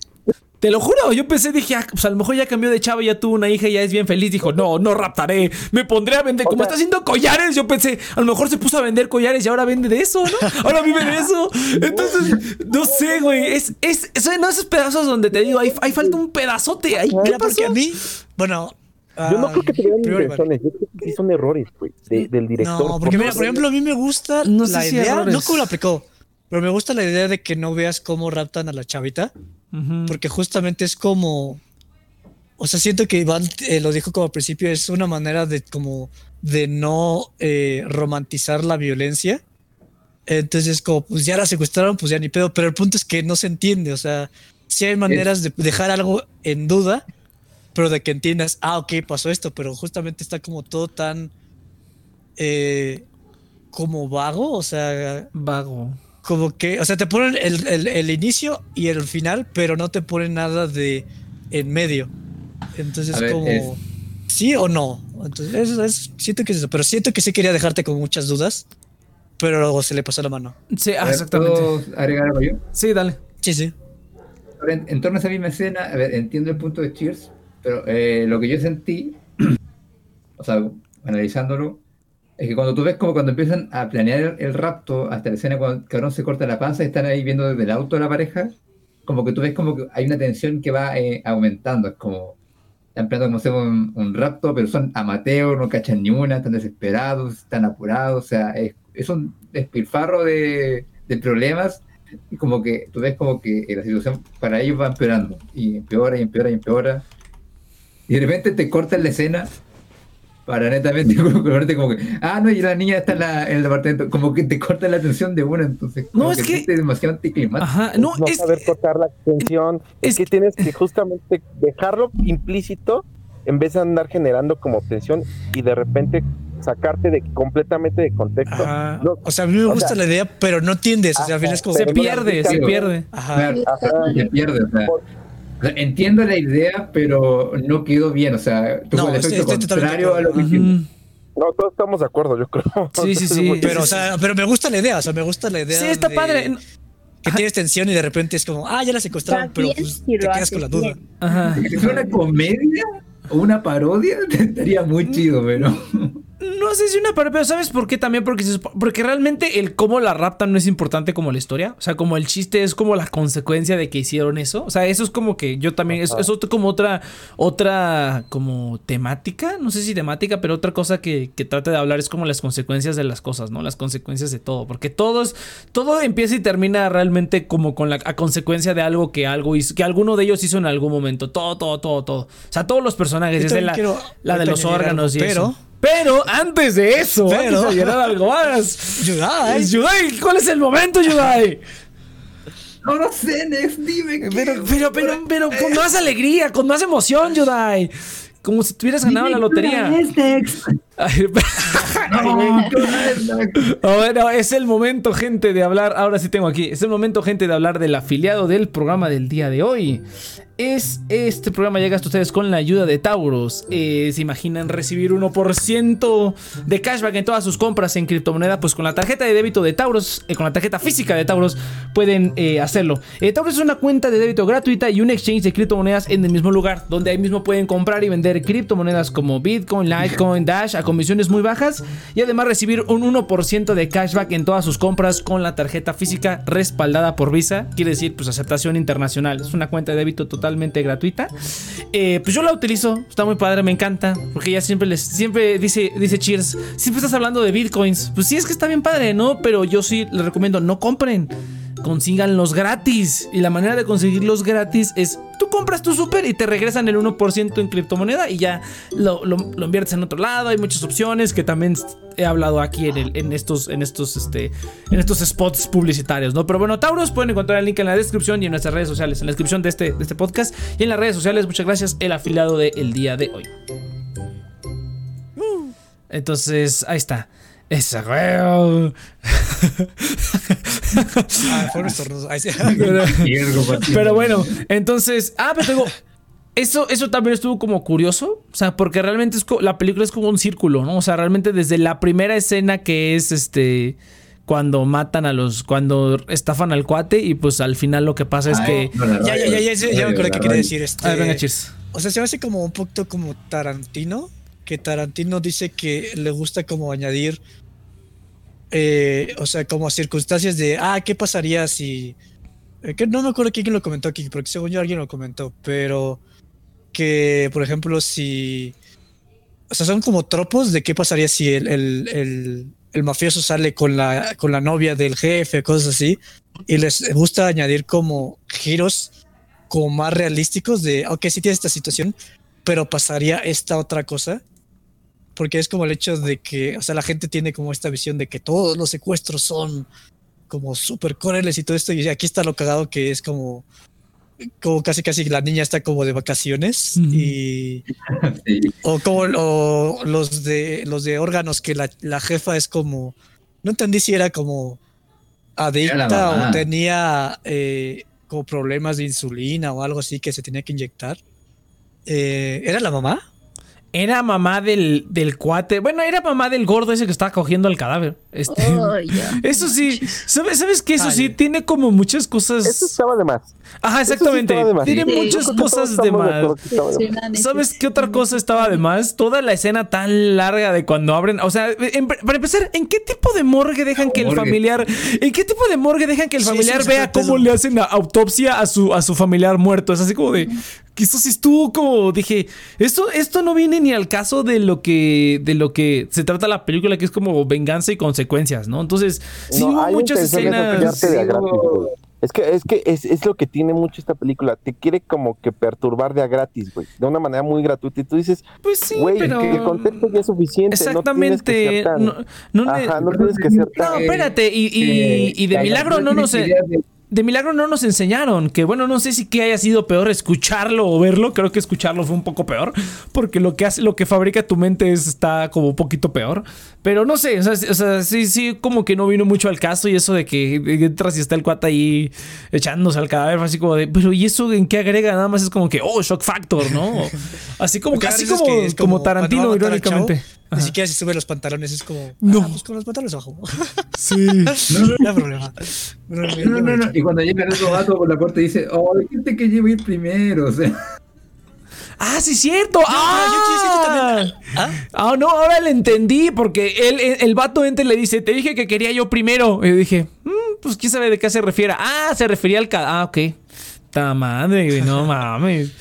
te lo juro, yo pensé, dije, ah, pues a lo mejor ya cambió de chava, ya tuvo una hija y ya es bien feliz. Dijo, no, no raptaré, me pondré a vender. O Como sea- está haciendo collares, yo pensé, a lo mejor se puso a vender collares y ahora vende de eso, ¿no? Ahora vive de eso. Entonces, no sé, güey. Es, es, es- no esos pedazos donde te digo, ahí, ahí falta un pedazote. Ahí, ¿Qué pasó? porque a mí, bueno. Yo no ah, creo que primero Iván. intenciones, yo creo que sí son errores, güey, de- del director. No, porque mira, por ejemplo, a mí me gusta No la idea, no cómo lo aplicó, pero me gusta la idea de que no veas cómo raptan a la chavita, Porque justamente es como, o sea, siento que Iván eh, lo dijo como al principio, es una manera de como de no eh, romantizar la violencia. Entonces, como, pues ya la secuestraron, pues ya ni pedo, pero el punto es que no se entiende, o sea, sí hay maneras de dejar algo en duda, pero de que entiendas, ah, ok, pasó esto, pero justamente está como todo tan eh, como vago, o sea, Vago. Como que, o sea, te ponen el, el- el inicio y el final, pero no te ponen nada de en medio. Entonces, A ver, como, es- sí o no. Entonces, eso es- siento que es eso, pero siento que sí quería dejarte con muchas dudas, pero luego se le pasó la mano. Sí, ah, ver, exactamente. ¿puedo agregar algo yo? Sí, dale. Sí, sí. En, en torno a esa misma escena, a ver, entiendo el punto de Cheers, pero eh, lo que yo sentí, o sea, analizándolo, es que cuando tú ves como cuando empiezan a planear el, rapto, hasta la escena cuando cabrón se corta la panza y están ahí viendo desde el auto a la pareja, como que tú ves como que hay una tensión que va eh, aumentando, es como, están planeando como hacer un, un rapto, pero son amateurs, no cachan ni una, están desesperados, están apurados, o sea, es, es un despilfarro de, de problemas. Y como que tú ves como que la situación para ellos va empeorando y empeora y empeora y empeora. Y de repente te cortan la escena para netamente como, ponerte como que ah no y la niña está en, la- en el departamento como que te cortan la atención de una entonces como No, es que- sientes demasiado anticlimático Ajá, no, no es. saber cortar la atención, es, es- que tienes que justamente dejarlo implícito en vez de andar generando como tensión y de repente sacarte de completamente de contexto. No, O sea, a mí me gusta sea- la idea, pero no entiendes. O sea, al final es como. Se pierde, se pierde. Ajá. Se pierde o sea Por- O sea, entiendo la idea, pero no quedó bien. O sea, tuvo No, el efecto estoy- estoy contrario a lo. Ujú. No, todos estamos de acuerdo, yo creo. Sí, sí, sí. Pero, o sea, pero me gusta la idea, o sea, me gusta la idea. Sí, está de padre. Que tienes tensión y de repente es como, ah, ya la secuestraron, pero pues, te quedas con la duda. Ajá. Si fuera una comedia o una parodia, estaría muy chido, pero. No sé si una parodia, pero ¿sabes por qué también? Porque, se porque realmente el cómo la raptan no es importante como la historia. O sea, como el chiste es como la consecuencia de que hicieron eso. O sea, eso es como que yo también. Es, es otro- como otra. Otra. Como temática. No sé si temática, pero otra cosa que, que trata de hablar es como las consecuencias de las cosas, ¿no? Las consecuencias de todo. Porque todos. Todo empieza y termina realmente como con la a consecuencia de algo que algo hizo. Que alguno de ellos hizo en algún momento. Todo, todo, todo, todo. O sea, todos los personajes. Desde la, quiero la de los órganos y eso. Pero- antes de eso, Pero- antes de llegar a algo más. Yudai. Yudai, ¿cuál es el momento, Yudai? No lo sé, Nex, dime. qué- Pero, pero, pero, pero con más alegría, con más emoción, Yudai. Como si tuvieras ganado la lotería. Es, Nex. Ay, No, Nex. Bueno, es el momento, gente, de hablar. Ahora sí tengo aquí. Es el momento, gente, de hablar del afiliado del programa del día de hoy. Es este programa llega hasta ustedes con la ayuda de Tauros. Eh, ¿Se imaginan recibir 1% de cashback en todas sus compras en criptomoneda? Pues con la tarjeta de débito de Tauros, eh, con la tarjeta física de Tauros, pueden eh, hacerlo. Tauros es una cuenta de débito gratuita y un exchange de criptomonedas en el mismo lugar, donde ahí mismo pueden comprar y vender criptomonedas como Bitcoin, Litecoin, Dash a comisiones muy bajas y además recibir un 1% de cashback en todas sus compras con la tarjeta física respaldada por Visa. Quiere decir, pues aceptación internacional. Es una cuenta de débito totalmente gratuita. Eh, pues yo la utilizo, está muy padre, me encanta, porque ella siempre les, siempre dice, dice Cheers, siempre estás hablando de bitcoins. Pues sí, es que está bien padre, ¿no? Pero yo sí les recomiendo, no compren. Consíganlos gratis. Y la manera de conseguirlos gratis es tú compras tu súper y te regresan el 1% en criptomoneda y ya lo, lo- lo inviertes en otro lado. Hay muchas opciones que también he hablado aquí en, el- en estos, en, estos, este, en estos spots publicitarios, ¿no? Pero bueno, Tauros pueden encontrar el link en la descripción y en nuestras redes sociales, en la descripción de este, de este podcast y en las redes sociales. Muchas gracias, el afiliado del día de hoy. Entonces, ahí está. Esa, güey. Ah, Patito. Pero bueno, entonces, ah, pero tengo eso eso también estuvo como curioso, o sea, porque realmente es la película es como un círculo, ¿no? O sea, realmente desde la primera escena que es este cuando matan a los cuando estafan al cuate y pues al final lo que pasa es Ay, que no, Ya, ya, ya, ya, ya, ya me acuerdo qué quería decir. Este, a ver, venga, cheers. O sea, se hace como un poquito como Tarantino, que Tarantino dice que le gusta como añadir, eh, o sea, como circunstancias de, ah, ¿qué pasaría si... eh, que no me acuerdo quién lo comentó aquí, porque según yo alguien lo comentó, pero que, por ejemplo, si... O sea, son como tropos de qué pasaría si el, el, el, mafioso sale con la, con la novia del jefe, cosas así, y les gusta añadir como giros como más realísticos de, ok, sí tiene esta situación, pero pasaría esta otra cosa. Porque es como el hecho de que, o sea, la gente tiene como esta visión de que todos los secuestros son como súper crueles y todo esto. Y aquí está lo cagado que es como, como casi casi la niña está como de vacaciones y Sí. o como o los de los de órganos que la, la jefa es como no entendí si era como adicta o tenía eh, como problemas de insulina o algo así que se tenía que inyectar. Eh, ¿Era la mamá? Era mamá del, del cuate. Bueno, era mamá del gordo ese que estaba cogiendo el cadáver. Este. Ya. Eso sí, ¿sabes, ¿sabes qué? Eso Ay. sí, tiene como muchas cosas. Eso estaba de más. Ajá, sí exactamente. estaba de más. Tiene Sí. muchas que cosas de más. que de ¿Sabes qué otra cosa estaba de más? Toda la escena tan larga de cuando abren. O sea, en- para empezar, ¿en qué tipo de morgue dejan que el Morgue. familiar. ¿En qué tipo de morgue dejan que el familiar sí, vea cómo le hacen la autopsia a su, a su familiar muerto? Es así como de. Que esto sí estuvo como. Dije. Esto, esto no viene ni al caso de lo que. De lo que se trata la película, que es como venganza y consecuencias, ¿no? Entonces, sí No, hubo hay muchas escenas. de sí, hubo-. Es que, es que es, es lo que tiene mucho esta película. Te quiere como que perturbar de a gratis, güey. De una manera muy gratuita. Y tú dices, Pues sí, güey, pero. que el contexto ya es suficiente. Exactamente. No tienes que ser tan- No, no Ajá, no tienes que ser tan. No, espérate, y, y, y de la- milagro no nos... de- de milagro no nos enseñaron. Que bueno, no sé si que haya sido peor escucharlo o verlo. Creo que escucharlo fue un poco peor. Porque lo que hace, lo que fabrica tu mente está como un poquito peor. Pero no sé, o sea, sí, sí, como que no vino mucho al caso. Y eso de que entras y está el cuata ahí echándose al cadáver, así como de, pero ¿y eso en qué agrega? Nada más es como que, oh, shock factor, ¿no? Así como, casi como, como, Tarantino, irónicamente. Ni siquiera se sube los pantalones, es como. No. Ah, pues con los pantalones abajo. Sí. no, no, no, problema. No, no, no, Y cuando llega el otro gato por la puerta dice, oh, hay gente que lleva ir primero, o sea. Ah, sí, cierto. ah, ¿Ah? ah, no, ahora le entendí porque él, el, vato entra y le dice, te dije que quería yo primero. Y yo dije, mm, pues quién sabe de qué se refiere. Ah, se refería al... Ah, ok. Ta madre, no mames.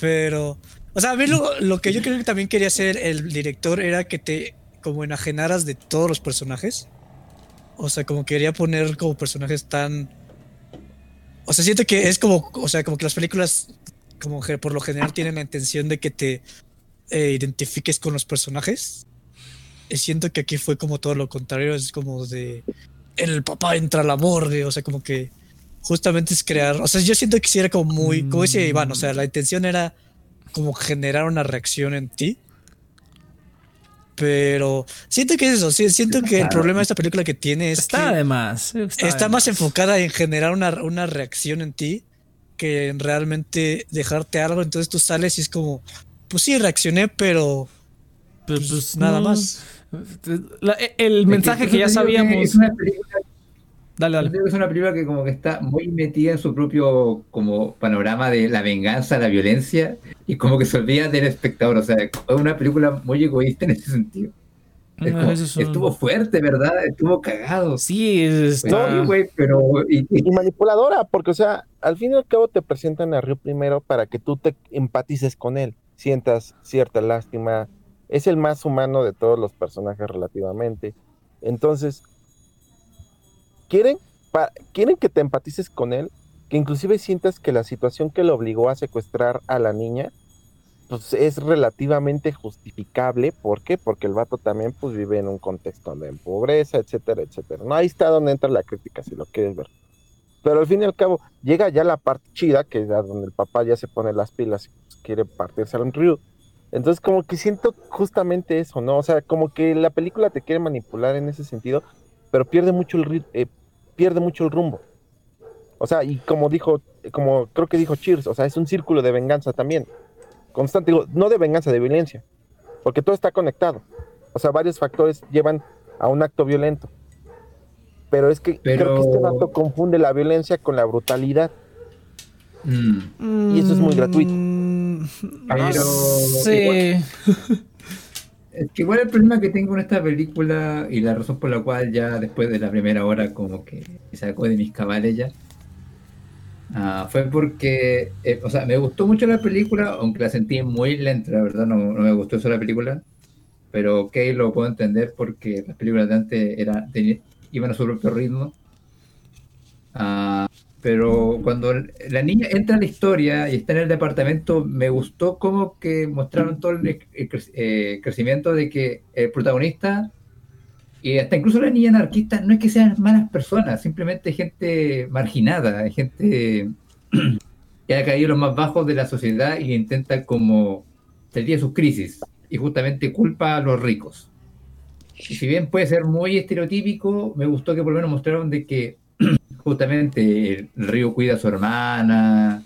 Pero, o sea, a mí lo, lo, que yo creo que también quería hacer el director era que te como enajenaras de todos los personajes. O sea, como quería poner como personajes tan... O sea, siento que es como, o sea, como que las películas como por lo general tienen la intención de que te eh, identifiques con los personajes. Y siento que aquí fue como todo lo contrario, es como de el papá entra a la morgue, o sea, como que justamente es crear, o sea, yo siento que sí era como muy, como dice Iván, o sea, la intención era como generar una reacción en ti. Pero siento que es eso, siento que el problema de esta película que tiene es está que además, está, más enfocada en generar una, una reacción en ti que en realmente dejarte algo. Entonces tú sales y es como, pues sí, reaccioné, pero pues, pues nada más. el mensaje que, ya sabíamos. Es una película, dale, dale. Es una película que como que está muy metida en su propio como panorama de la venganza, la violencia, y como que se olvida del espectador. O sea, es una película muy egoísta en ese sentido. Estuvo fuerte, ¿verdad? Estuvo cagado. Sí, es, pero. Y, manipuladora, porque, o sea, al fin y al cabo te presentan a Ryu primero para que tú te empatices con él, sientas cierta lástima. Es el más humano de todos los personajes relativamente. Entonces, quieren, quieren que te empatices con él, que inclusive sientas que la situación que lo obligó a secuestrar a la niña pues es relativamente justificable. ¿Por qué? Porque el vato también pues vive en un contexto de pobreza, etcétera, etcétera. No, ahí está donde entra la crítica, si lo quieres ver. Pero al fin y al cabo, llega ya la parte chida, que es donde el papá ya se pone las pilas y pues, quiere partirse a un río. Entonces como que siento justamente eso, ¿no? O sea, como que la película te quiere manipular en ese sentido, pero pierde mucho el, eh, pierde mucho el rumbo. O sea, y como dijo, como creo que dijo Cheers, o sea, es un círculo de venganza también constante, digo, no de venganza, de violencia, porque todo está conectado. O sea, varios factores llevan a un acto violento. Pero es que creo que este dato confunde la violencia con la brutalidad. Y eso es muy gratuito. Mm, pero sí. es que igual el problema que tengo en esta película y la razón por la cual ya después de la primera hora como que me sacó de mis cabales ya Ah, fue porque, eh, o sea, me gustó mucho la película, aunque la sentí muy lenta, la verdad, no, no me gustó eso la película. Pero ok, lo puedo entender porque las películas de antes era, iban a su propio ritmo. Ah, pero cuando la niña entra en la historia y está en el departamento, me gustó como que mostraron todo el, eh, crecimiento de que el protagonista y hasta incluso la niña anarquista no es que sean malas personas, simplemente gente marginada, gente que ha caído los más bajos de la sociedad y intenta como salir de sus crisis y justamente culpa a los ricos. Y si bien puede ser muy estereotípico, me gustó que por lo menos mostraron de que justamente el río cuida a su hermana,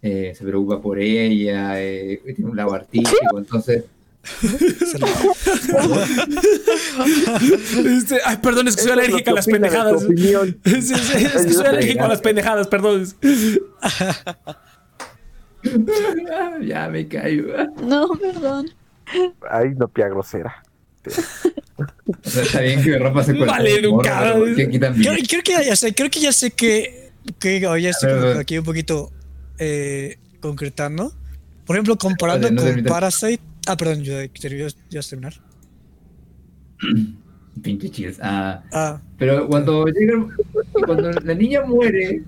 eh, se preocupa por ella, eh, tiene un lago artístico, entonces Ay, perdón, es que soy alérgica a las pendejadas. es que soy alérgico a las pendejadas, perdón. ya me caigo. No, perdón. Ay, no pia grosera. Está bien que me rompas el Vale, nunca. Creo, creo, que ya sé, creo que ya sé que, que ya estoy aquí un poquito eh, concretando. Por ejemplo, comparando con Parasite, Ah, perdón, yo, yo, yo a terminar. Pinche cheers. Ah, ah. Pero cuando llega, cuando la niña muere,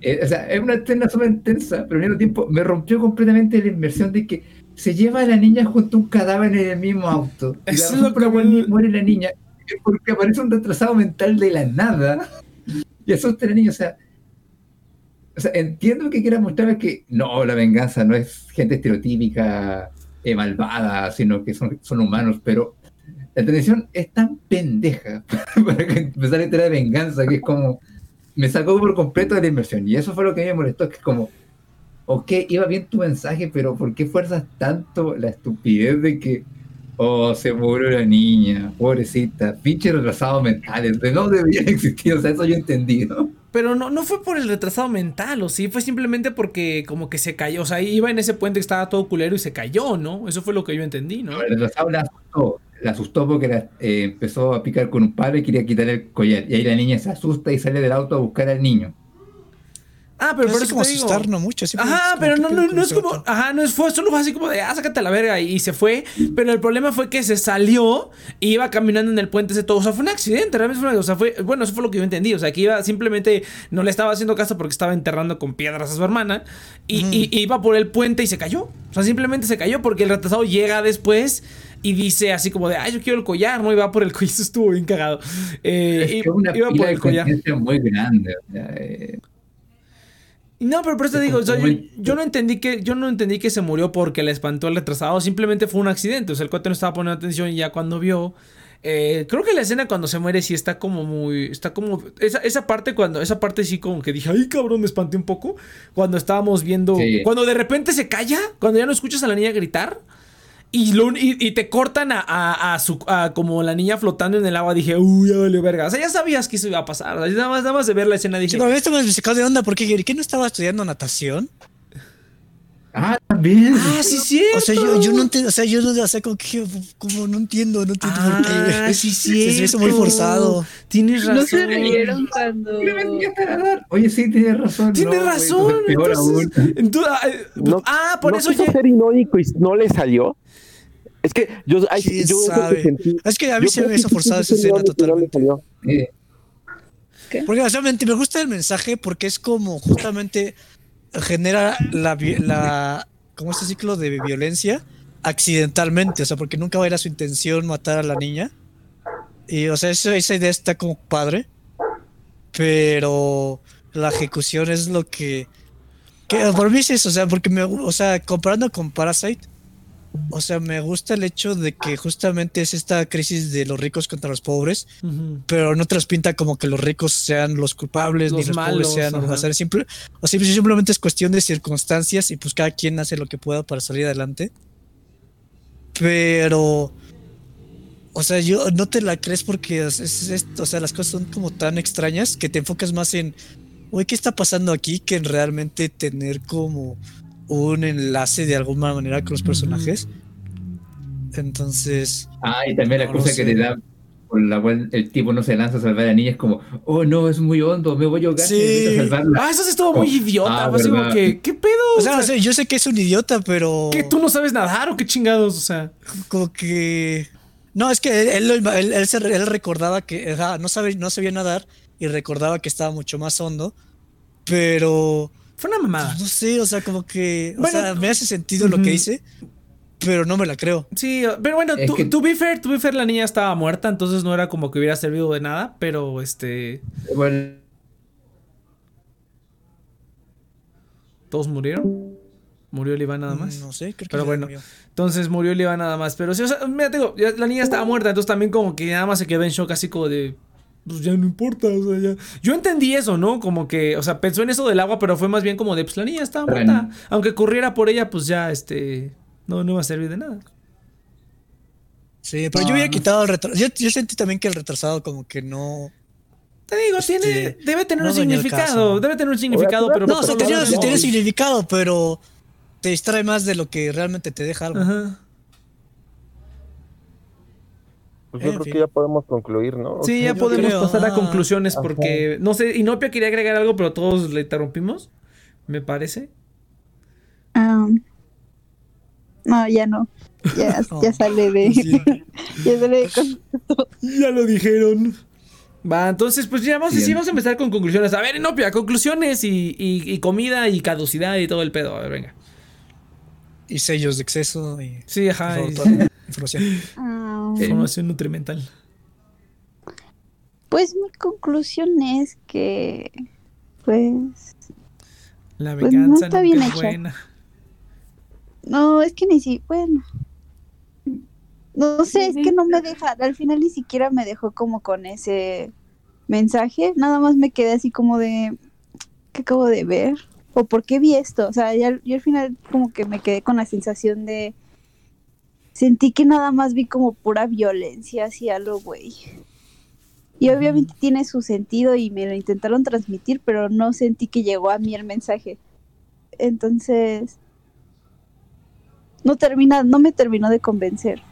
eh, o sea, es una escena súper intensa, pero al mismo tiempo me rompió completamente la inmersión de que se lleva a la niña junto a un cadáver en el mismo auto. La por la cual muere la niña es porque aparece un retrasado mental de la nada. Y asusta al niño, o sea, o sea, entiendo que quiera mostrar que no, la venganza no es gente estereotípica, eh, malvada, sino que son, son humanos, pero la televisión es tan pendeja para que empezar a enterar de venganza que es como me sacó por completo de la inversión y eso fue lo que me molestó que es como ok iba bien tu mensaje pero ¿por qué fuerzas tanto la estupidez de que oh se murió la niña pobrecita pinche retrasados mentales de no debían existir o sea eso yo he entendido Pero no, no fue por el retrasado mental, o sí, fue simplemente porque como que se cayó. O sea, iba en ese puente que estaba todo culero y se cayó, ¿no? Eso fue lo que yo entendí, ¿no? el retrasado la asustó la asustó porque la- eh, empezó a picar con un palo y quería quitarle el collar y ahí la niña se asusta y sale del auto a buscar al niño Ah, pero Pero por es eso como te digo. asustar, no mucho. Ajá, pero ¿qué no, no, no es como, ajá, no es, fue, solo fue así como de, ah, sácate a la verga y se fue, pero el problema fue que se salió y iba caminando en el puente ese todo, o sea, fue un accidente, realmente fue una, o sea, fue, bueno, eso fue lo que yo entendí, o sea, que iba simplemente, no le estaba haciendo caso porque estaba enterrando con piedras a su hermana y, y- y iba por el puente y se cayó, o sea, simplemente se cayó porque el retrasado llega después y dice así como de, ay, yo quiero el collar, ¿no? Y va por el collar, eso estuvo bien cagado. Eh, es y- que iba pila por de el collar. muy grande o sea, eh, No, pero por eso te digo, o sea, como yo, no entendí que yo no entendí que se murió porque le espantó el retrasado, simplemente fue un accidente, o sea, el cuate no estaba poniendo atención y ya cuando vio eh, creo que la escena cuando se muere sí está como muy está como esa, esa parte cuando esa parte sí como que dije, "Ay, cabrón, me espanté un poco" cuando estábamos viendo Sí. cuando de repente se calla, cuando ya no escuchas a la niña gritar. Y, lo- y, y te cortan a, a- a su a como la niña flotando en el agua. Dije, uy, ya valió verga. O sea, ya sabías que eso iba a pasar. O sea, nada más, nada más de ver la escena dije, Sí, pero esto me sacó de onda porque ¿qué no estaba estudiando natación? ah también ah, sí, sí. O sea, yo, yo no entiendo, o sea, yo no, o sea, como que, como no entiendo, no entiendo por Ah, qué. sí, Se hizo muy cierto. forzado. Tienes razón. No se rieron cuando. ¿Por qué? Oye, sí, tienes razón. Tienes No, güey, razón. entonces peor entonces- aún. entonces, ah, No- ah, por no eso quiso ya- ser irónico y no le salió. Es que yo, ay, ¿Quién yo sabe? sentí- Es que a mí yo se me hizo quiso esa escena totalmente. Eh, Porque, o sea, me, me gusta el mensaje porque es como justamente genera la, la como este ciclo de violencia accidentalmente, o sea, porque nunca era su intención matar a la niña. Y, o sea, eso- esa idea está como padre, pero la ejecución es lo que, que por mí es eso, o sea, porque me, o sea, comparando con Parasite, o sea, me gusta el hecho de que justamente es esta crisis de los ricos contra los pobres, pero no te los pinta como que los ricos sean los culpables Los ni los malos, pobres sean los simple, o sea, simplemente es cuestión de circunstancias y pues cada quien hace lo que pueda para salir adelante. Pero o sea, yo no te la crees porque es, es- es- o sea, las cosas son como tan extrañas que te enfocas más en Uy, ¿qué está pasando aquí? Que en realmente tener como un enlace de alguna manera con los personajes. Entonces, Ah, y también la No cosa que sé. te da por la cual el tipo no se lanza a salvar a la niña es como, oh no, es muy hondo, me voy a ahogar Sí. salvarla. Ah, eso sí estuvo muy Oh, idiota. ah, como que, ¿qué pedo? o sea, o sea, yo sé que es un idiota, pero ¿que tú no sabes nadar o qué chingados? O sea, como que no es que él, él, él- él se- él recordaba que ajá, no sabe no sabía nadar y recordaba que estaba mucho más hondo pero fue una mamada. pues, no sé o sea como que o Bueno, sea me hace sentido lo que dice pero no me la creo Sí, pero bueno, to, que- to be fair, to be fair, la niña estaba muerta, entonces no era como que hubiera servido de nada, pero este. Bueno, Todos murieron. Murió el Iván nada más. no sé creo que Pero bueno. murió. Entonces murió el Iván nada más. Pero sí, o sea, mira, te digo, la niña estaba muerta, entonces también como que nada más se quedó en shock, así como de. Pues ya no importa, o sea, ya. Yo entendí eso, ¿no? Como que, o sea, pensó en eso del agua, pero fue más bien como de, pues la niña estaba Bueno. muerta. Aunque corriera por ella, pues ya, este. No, no iba a servir de nada. sí pero yo había no quitado el retrasado yo, yo sentí también que el retrasado como que no Te digo, Este, tiene. Debe tener no un significado. Debe tener un significado, pero. no o sea no- tiene significado pero te distrae más de lo que realmente te deja algo Ajá. Pues yo En creo fin. que ya podemos concluir, ¿no? Sí, ya podemos creo, pasar a ah, conclusiones ajá. porque, no sé, Inopia quería agregar algo, pero todos le interrumpimos, me parece. Ah, no, ya no. Ya, Oh, ya sale de. sí. ya sale de. Ya lo dijeron. Va, entonces, pues ya vamos, sí, vamos a empezar con conclusiones. A ver, Inopia, conclusiones y, y- y comida y caducidad y todo el pedo. A ver, venga. Y sellos de exceso y Sí, ajá. por y- favor, toda la información Ah, Sí. información nutrimental. pues mi conclusión es que, pues, La Pues no venganza está nunca bien es hecha. buena. no, es que ni si, bueno. No sé, es que no me deja, al final ni siquiera me dejó como con ese mensaje, nada más me quedé así como de, ¿qué acabo de ver? ¿O por qué vi esto? O sea, ya, yo al final como que me quedé con la sensación de, sentí que nada más vi como pura violencia hacia lo güey. Y obviamente tiene su sentido y me lo intentaron transmitir, pero no sentí que llegó a mí el mensaje. Entonces, no termina, no me terminó de convencer.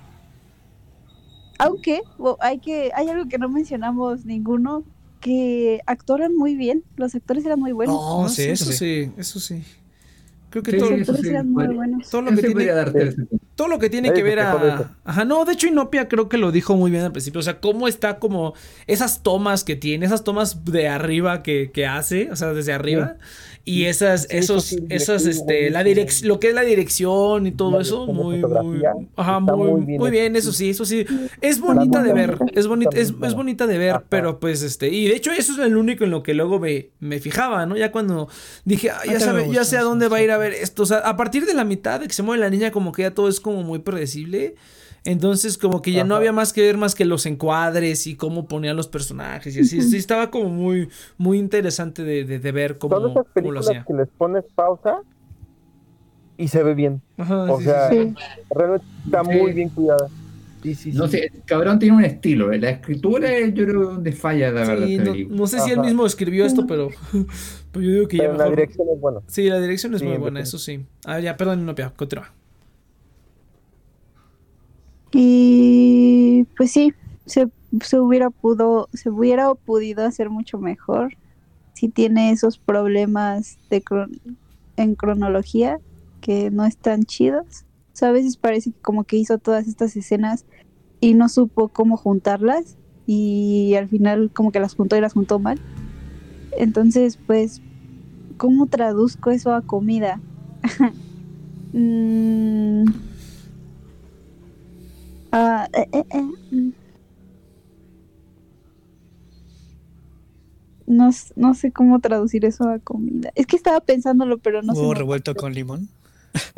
Aunque hay que, hay algo que no mencionamos ninguno, que actuaron muy bien, los actores eran muy buenos. No, sí, eso sí. eso sí. Creo que Sí, todo, los eso actores sí, eran muy buenos. todo lo que tiene, todo lo que tiene que ver a... Ajá, no, de hecho Inopia creo que lo dijo muy bien al principio, o sea, cómo está como esas tomas que tiene, esas tomas de arriba que, que hace, o sea, desde arriba, y esas, esos, sí, esas, este, la dirección, lo que es la dirección y todo eso, muy, muy, ajá, muy, muy muy bien bien, eso sí, eso sí, es bonita de ver, es bonita, es, es bonita de ver, pero pues, este, y de hecho eso es el único en lo que luego me, me fijaba, ¿no? Ya cuando dije, ah, ya sabe, ya sé a dónde va a ir a ver esto, o sea, a partir de la mitad de que se mueve la niña, como que ya todo es como muy predecible. Entonces, como que ya no había más que ver más que los encuadres y cómo ponían los personajes y así. Sí, estaba como muy, muy interesante de, de- de ver cómo, Son esas cómo lo películas hacía. que les pones pausa y se ve bien. Ajá, O sí, sea, sí, realmente está Sí. muy bien cuidada. Sí, sí, No sí. sé, cabrón tiene un estilo. ¿eh? La escritura yo creo donde falla la sí. verdad. No, no sé si él Ajá. mismo escribió esto, pero, pero yo digo que ya la mejor. dirección es buena. Sí, la dirección es Sí, muy en buena, eso sí. Ah, ya, perdón, no, continúa. Y pues sí, se, se hubiera pudo, se hubiera podido hacer mucho mejor si tiene esos problemas de en cronología que no están chidos. O sea, a veces parece que como que hizo todas estas escenas y no supo cómo juntarlas y al final como que las juntó y las juntó mal. Entonces, pues, ¿cómo traduzco eso a comida? Mm, Ah, eh, eh, eh, mm. No, no sé cómo traducir eso a comida. Es que estaba pensándolo, pero no sé. Huevo revuelto con limón.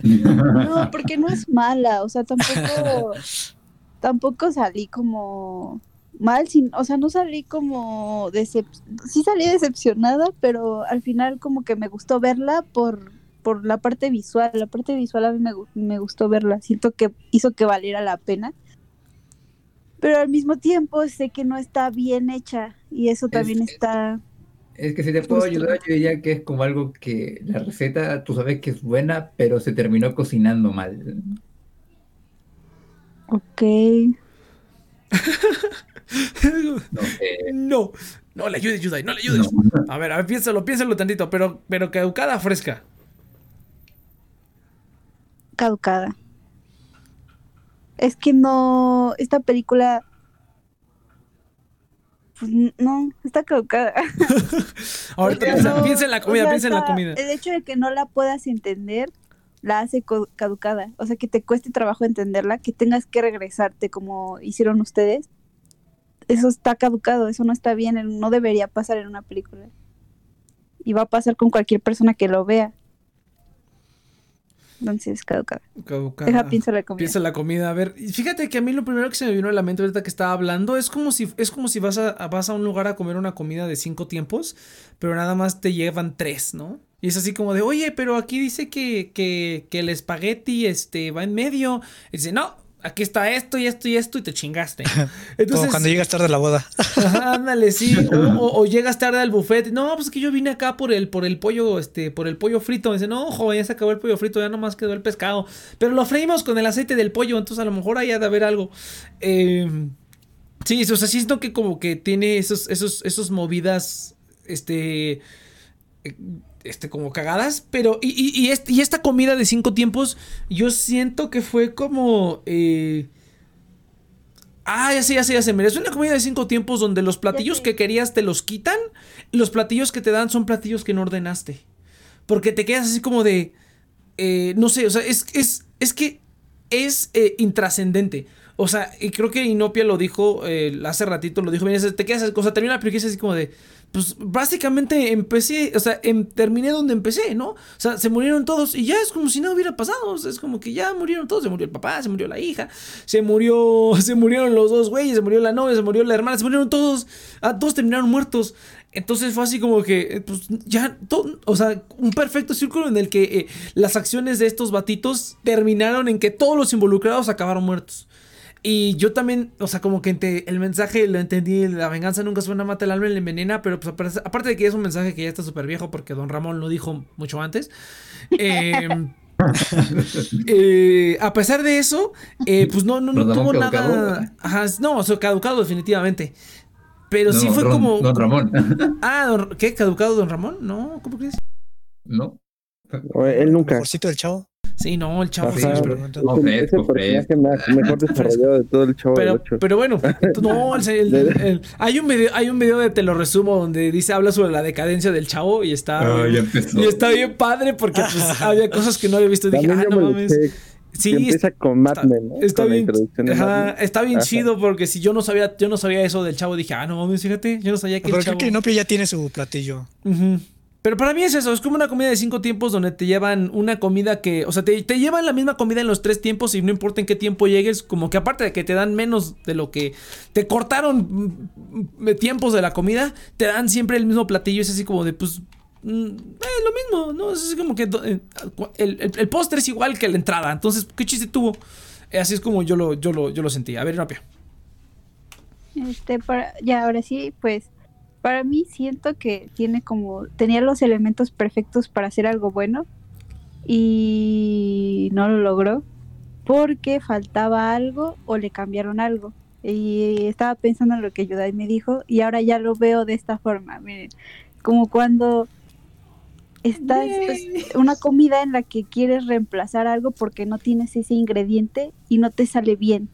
No, porque no es mala. O sea, tampoco. tampoco salí como mal, sin, o sea, no salí como decep sí salí decepcionada, pero al final como que me gustó verla por por la parte visual, la parte visual a mí me, me gustó verla, siento que hizo que valiera la pena. Pero al mismo tiempo sé que no está bien hecha y eso también está Es que si te puedo Justo. ayudar, yo diría que es como algo que la receta, tú sabes que es buena, pero se terminó cocinando mal. ok. No no, no le ayudes, Yudai, no le ayudes. A ver, a ver, piénsalo, piénsalo tantito, pero, pero caducada fresca. Caducada. Es que no, esta película, pues no, está caducada. Ahorita piensa, no, piensa en la o comida, sea, piensa en la comida. El hecho de que no la puedas entender la hace caducada. O sea, que te cueste trabajo entenderla, que tengas que regresarte como hicieron ustedes. Eso está caducado, eso no está bien, no debería pasar en una película. Y va a pasar con cualquier persona que lo vea. Entonces, caducada. Caducada. Deja pienso la comida. Piensa en la comida. A ver, fíjate que a mí lo primero que se me vino a la mente ahorita que estaba hablando es como si, es como si vas, a, a- vas a un lugar a comer una comida de cinco tiempos, pero nada más te llevan tres, ¿no? Y es así como de, oye, pero aquí dice que, que, que el espagueti este, va en medio. Y dice, no, aquí está esto y esto y esto y te chingaste. Entonces, Como cuando llegas tarde a la boda. Ajá, ándale, sí. O, o- o llegas tarde al buffet. No, pues es que yo vine acá por el, por el pollo, este, por el pollo frito. dice, no, joven, ya se acabó el pollo frito, ya nomás quedó el pescado. Pero lo freímos con el aceite del pollo, entonces a lo mejor ahí ha de haber algo. Eh, sí, o sea, siento que como que tiene esos, esos, esos movidas, este, eh, este, como cagadas, pero, y, y, y este- y esta comida de cinco tiempos, yo siento que fue como, eh, Ah, ya sé, ya sé, ya sé. Mira, es una comida de cinco tiempos donde los platillos que querías te los quitan. Los platillos que te dan son platillos que no ordenaste. Porque te quedas así como de. eh, no sé, o sea, es, es, es que es eh, intrascendente. O sea, y creo que Inopia lo dijo eh, hace ratito, lo dijo bien, te quedas, o sea, termina la película así como de, pues básicamente empecé, o sea, em, terminé donde empecé, ¿no? O sea, se murieron todos y ya es como si nada hubiera pasado, o sea, es como que ya murieron todos, se murió el papá, se murió la hija, se murió, se murieron los dos güeyes, se murió la novia, se murió la hermana, se murieron todos, ah, todos terminaron muertos. Entonces fue así como que, eh, pues ya, todo, o sea, un perfecto círculo en el que eh, las acciones de estos batitos terminaron en que todos los involucrados acabaron muertos. Y yo también, o sea, como que el mensaje lo entendí, la venganza nunca suena mata el alma y la envenena, pero pues aparte de que es un mensaje que ya está súper viejo porque don Ramón lo dijo mucho antes. Em, eh, a pesar de eso, eh, pues no, no, no tuvo nada. Ajá, no, o sea, caducado definitivamente. Pero sí fue como. Don Ramón. Ah, ¿qué? ¿Caducado Don Ramón? No, ¿cómo crees? No. Él nunca. Mejorcito del chavo. Sí, no, el chavo sí, pero, es el personaje mejor desarrollado de todo el chavo pero, pero bueno, no, el, hay un video, hay un video de te lo resumo donde dice habla sobre la decadencia del chavo y está ah, y está bien padre porque pues, había cosas que no había visto y dije, ah, no mames. Sí, empieza con Mad Men, ¿no? Está, bien, está bien chido porque si yo no sabía, yo no sabía eso del chavo, dije, ah, no mames, fíjate, yo no sabía que Pero el chavo... creo que Inopia ya tiene su platillo. Pero para mí es eso, es como una comida de cinco tiempos donde te llevan una comida que, o sea, te, te, llevan la misma comida en los tres tiempos y no importa en qué tiempo llegues, como que aparte de que te dan menos de lo que te cortaron mm, mm, tiempos de la comida, te dan siempre el mismo platillo, es así como de, pues, mm, eh, lo mismo, ¿no? Es como que eh, el, el, póster es igual que la entrada, entonces, ¿qué chiste tuvo? Eh, así es como yo lo, yo lo, yo lo sentí. A ver, Rapia. Este, para, ya, ahora sí, pues para mí siento que tiene como, tenía los elementos perfectos para hacer algo bueno y no lo logró porque faltaba algo o le cambiaron algo. Y estaba pensando en lo que Yudai me dijo y ahora ya lo veo de esta forma. Miren, como cuando estás pues, una comida en la que quieres reemplazar algo porque no tienes ese ingrediente y no te sale bien.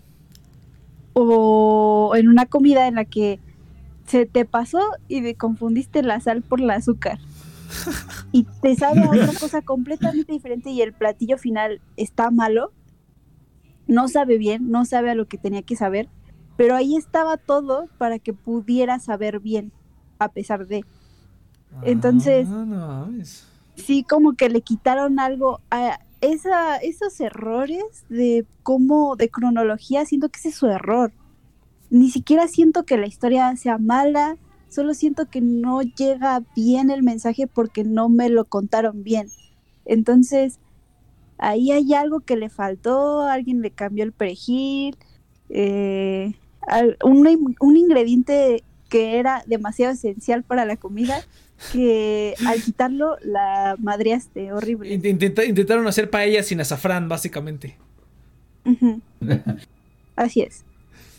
O en una comida en la que se te pasó y me confundiste la sal por el azúcar. y te sabe a otra cosa completamente diferente y el platillo final está malo. No sabe bien, no sabe a lo que tenía que saber, pero ahí estaba todo para que pudiera saber bien, a pesar de. Entonces, ah, sí, como que le quitaron algo a esa, esos errores de cómo, de cronología, siento que ese es su error ni siquiera siento que la historia sea mala, solo siento que no llega bien el mensaje porque no me lo contaron bien. Entonces, ahí hay algo que le faltó, alguien le cambió el perejil, eh, un, un, ingrediente que era demasiado esencial para la comida, que al quitarlo la madreaste, horrible. intentaron hacer paella sin azafrán, básicamente. Así es.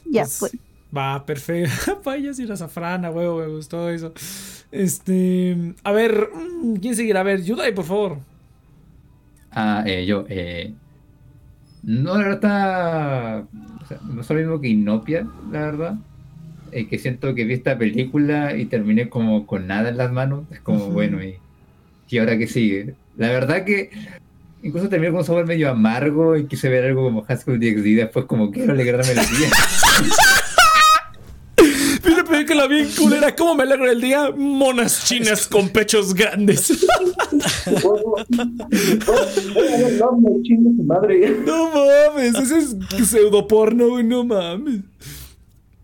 Ya pues, Va, perfecto. Payas y la safrana, huevo, me gustó eso. Este. A ver, mm, ¿quién seguirá? A ver, Yudai, por favor. Ah, eh, yo, eh. No, la verdad O sea, no es lo mismo que Inopia, la verdad. Eh, que siento que vi esta película y terminé como con nada en las manos. Es como, bueno, y, y ahora que sigue. La verdad que incluso terminé con un sabor medio amargo y quise ver algo como Haskell DxD y después como quiero alegrarme la vida. que la vi culera. ¿Cómo me alegro el día? Monas chinas con pechos grandes. no mames, ese es pseudo porno, güey. No mames.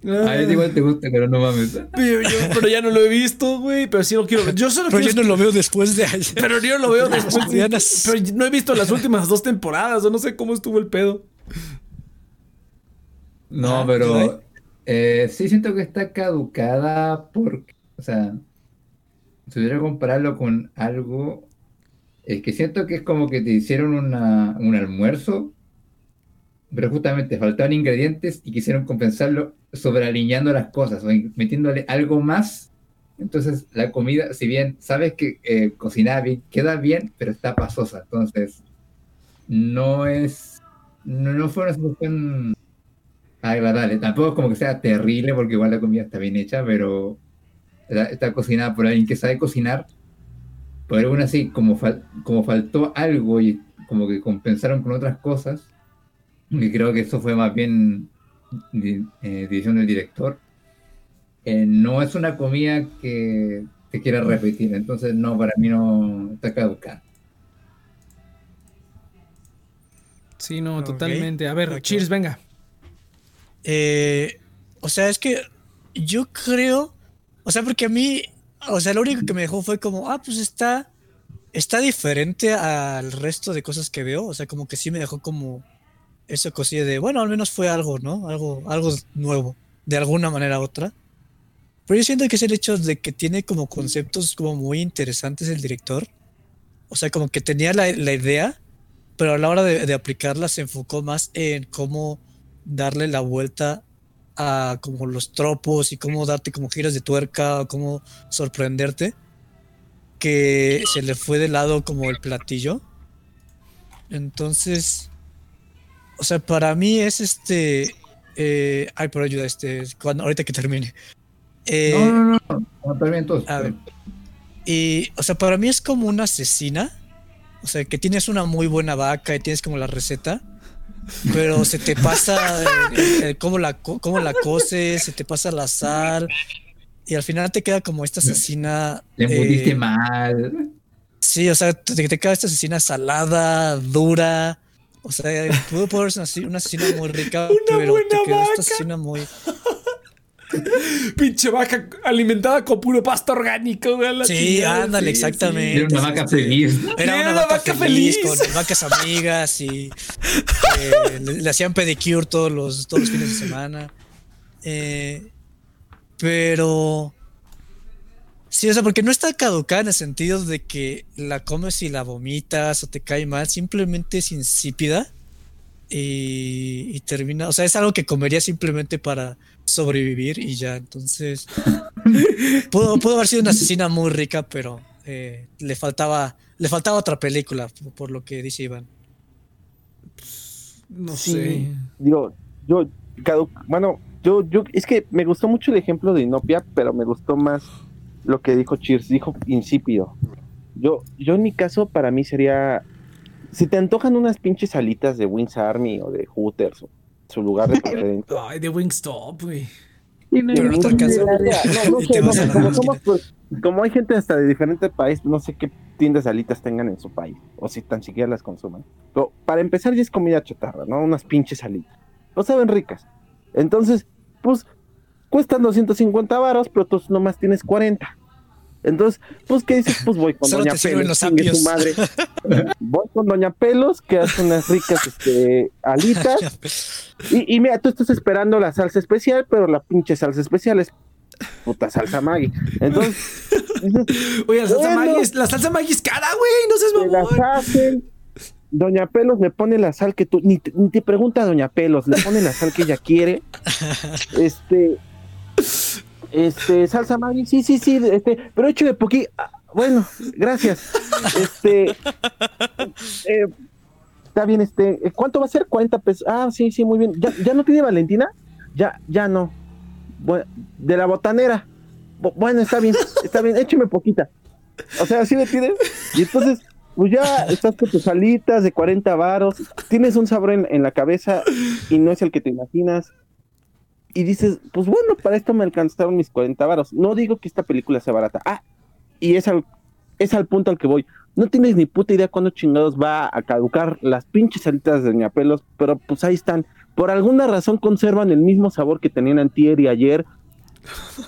A él igual te gusta, pero no mames. Pero, ya no lo he visto, güey. Pero sí lo quiero ver. Yo solo pero yo no lo veo después de ayer. Pero yo lo veo después de Pero no he visto las últimas dos temporadas. O no sé cómo estuvo el pedo. No, pero eh, sí siento que está caducada porque, o sea, si tuviera que compararlo con algo, es que siento que es como que te hicieron una, un almuerzo, pero justamente faltaban ingredientes y quisieron compensarlo sobrealineando las cosas o metiéndole algo más. Entonces la comida, si bien sabes que eh, cocinar bien, queda bien, pero está pasosa. Entonces, no es, no, no fue una situación agradable. Tampoco es como que sea terrible porque igual la comida está bien hecha, pero está, cocinada por alguien que sabe cocinar. Pero aún así, como, como faltó algo y como que compensaron con otras cosas, y creo que eso fue más bien eh, dirección del director, eh, no es una comida que te quiera repetir. Entonces, no, para mí no está caducada. Sí, no, totalmente. A ver, Ok. Cheers, venga. Eh, o sea, es que yo creo, o sea, porque a mí, o sea, lo único que me dejó fue como, ah, pues está, está diferente al resto de cosas que veo, o sea, como que sí me dejó como esa cosilla de, bueno, al menos fue algo, ¿no? Algo, algo nuevo, de alguna manera u otra. Pero yo siento que es el hecho de que tiene como conceptos como muy interesantes el director. O sea, como que tenía la, la idea, pero a la hora de, de aplicarla se enfocó más en cómo darle la vuelta a como los tropos y cómo darte como giras de tuerca o cómo sorprenderte que se le fue de lado como el platillo entonces o sea para mí es este eh, ay por ayuda este cuando ahorita que termine Eh, no, no, no, no, bien, entonces. a ver. y, o sea, para mí es como una asesina. O sea, que tienes una muy buena vaca y tienes como la receta, pero se te pasa el- el cómo, la, cómo la coces, se te pasa la sal, y al final te queda como esta asesina. Embutiste eh, mal. Sí, o sea, te, te queda esta asesina salada, dura. O sea, pudo poder ser una, asesina muy rica, Una pero te buena quedó vaca. esta asesina muy. Pinche vaca alimentada con puro pasto orgánico, güey. a la Sí, ándale, sí, exactamente. Era una vaca feliz. Era Era una una vaca, vaca feliz, feliz. con vacas amigas y eh, le, le hacían pedicure todos los, todos los fines de semana. Eh, pero sí, o sea, porque no está caducada en el sentido de que la comes y la vomitas o te cae mal, simplemente es insípida y, y termina, o sea, es algo que comería simplemente para sobrevivir y ya, entonces pudo, pudo haber sido una asesina muy rica, pero eh, le faltaba le faltaba otra película, por, por lo que dice Iván. No Sí, sé. Digo, yo, bueno, yo, yo, es que me gustó mucho el ejemplo de Inopia, pero me gustó más lo que dijo Cheers, dijo insípido. Yo, yo en mi caso, para mí sería, si te antojan unas pinches alitas de Wings Army o de Hooters, o su lugar de preferencia. Ay, de Wingstop, güey. Y no- Pero te alcanza. Como, hay gente hasta de diferente país, no sé qué tiendas de alitas tengan en su país, o si tan siquiera las consuman. Pero para empezar ya es comida chatarra, ¿no? Unas pinches alitas. No saben ricas. Entonces, pues, cuestan 250 varos, pero tú nomás tienes 40. Entonces, pues, ¿qué dices? Pues voy con Solo Doña Pelos, su madre. Voy con Doña Pelos, que hace unas ricas este, alitas. Y, y mira, tú estás esperando la salsa especial, pero la pinche salsa especial es puta salsa Maggi. Entonces, dices, Oye, la salsa Bueno. Maggi es, la salsa Maggi es cara, güey. No seas te las mamón. hacen. Doña Pelos le pone la sal que tú, ni ni te pregunta Doña Pelos, le pone la sal que ella quiere. Este, este, salsa Maggi, sí, sí, sí, este, pero hecho de poquí, ah, bueno, gracias. Este, eh, está bien, este, eh, ¿cuánto va a ser? 40 pesos. Ah, sí, sí, muy bien. ¿Ya, ya no tiene Valentina? Ya, ya no. Bueno, de la botanera. Bu- Bueno, está bien, está bien, écheme poquita. O sea, así me tienes. Y entonces, pues ya estás con tus alitas de 40 varos, tienes un sabor en la cabeza y no es el que te imaginas. Y dices, pues bueno, para esto me alcanzaron mis 40 varos. No digo que esta película sea barata. Ah, y es al, es al punto al que voy. No tienes ni puta idea cuándo chingados va a caducar las pinches alitas de Doña Pelos, pero pues ahí están. Por alguna razón conservan el mismo sabor que tenían antier y ayer.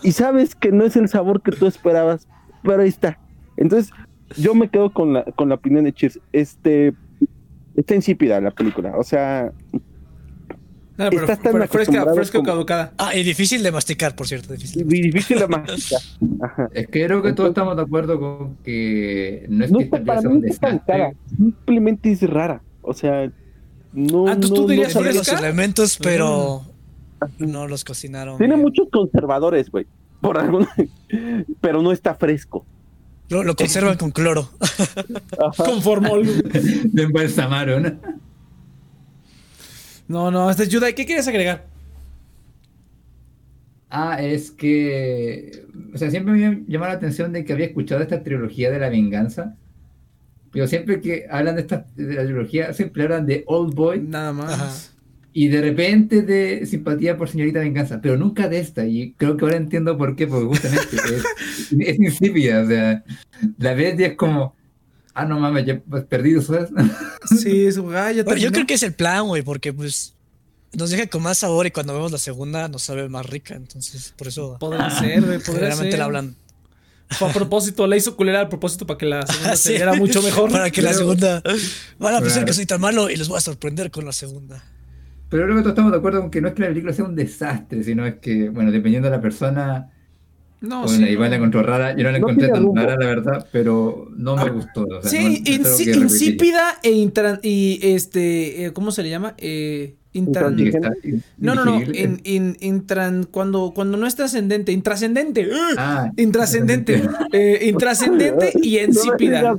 Y sabes que no es el sabor que tú esperabas, pero ahí está. Entonces, yo me quedo con la, con la opinión de Cheers. Este, está insípida la película. O sea, No, pero, Estás tan pero fresca, acostumbrado fresca o como- caducada. Ah, y difícil de masticar, por cierto. Difícil. muy difícil de masticar. Ajá. Es que creo que todos estamos de acuerdo con que no es No que está, esta para mí no está tan cara. Simplemente es rara. O sea, no. Ah, ¿tú- no- tú dirías los elementos, pero no los cocinaron. Tiene bien. muchos conservadores, güey. Por algún. Pero no está fresco. Lo, lo conservan con cloro. Ajá. Con formol. De embalsamaron. No, no, este Yudai, ¿qué quieres agregar? Ah, es que. O sea, siempre me llamó la atención de que había escuchado esta trilogía de la venganza. Pero siempre que hablan de esta de la trilogía, siempre hablan de Old Boy Nada más. Ajá. y de repente de simpatía por señorita venganza, pero nunca de esta. Y creo que ahora entiendo por qué, porque justamente es, es insípida. O sea, la y es como, ah, no mames, ya he perdido ¿sabes? Sí, es ah, ya Bueno, yo creo que es el plan, güey, porque pues nos deja con más sabor y cuando vemos la segunda nos sabe más rica. Entonces, por eso. Podría ser, güey, podría ser. la hablan. A propósito, la hizo culera a propósito para que la segunda Sí. se viera mucho mejor. Para que la segunda. Van a pensar que soy tan malo y los voy a sorprender con la segunda. Pero creo que todos estamos de acuerdo con que no es que la película sea un desastre, sino es que, bueno, dependiendo de la persona, No, bueno, sí, igual no. la encontró rara. Yo no la No encontré tan rumbo. rara, la verdad, pero no me gustó. o sea, Sí, no insípida e intran- y este, eh, ¿cómo se le llama? Eh, intran- no, no, no, in- in- intran- cuando, cuando no es trascendente, intrascendente. Ah, intrascendente, eh, intrascendente y insípida.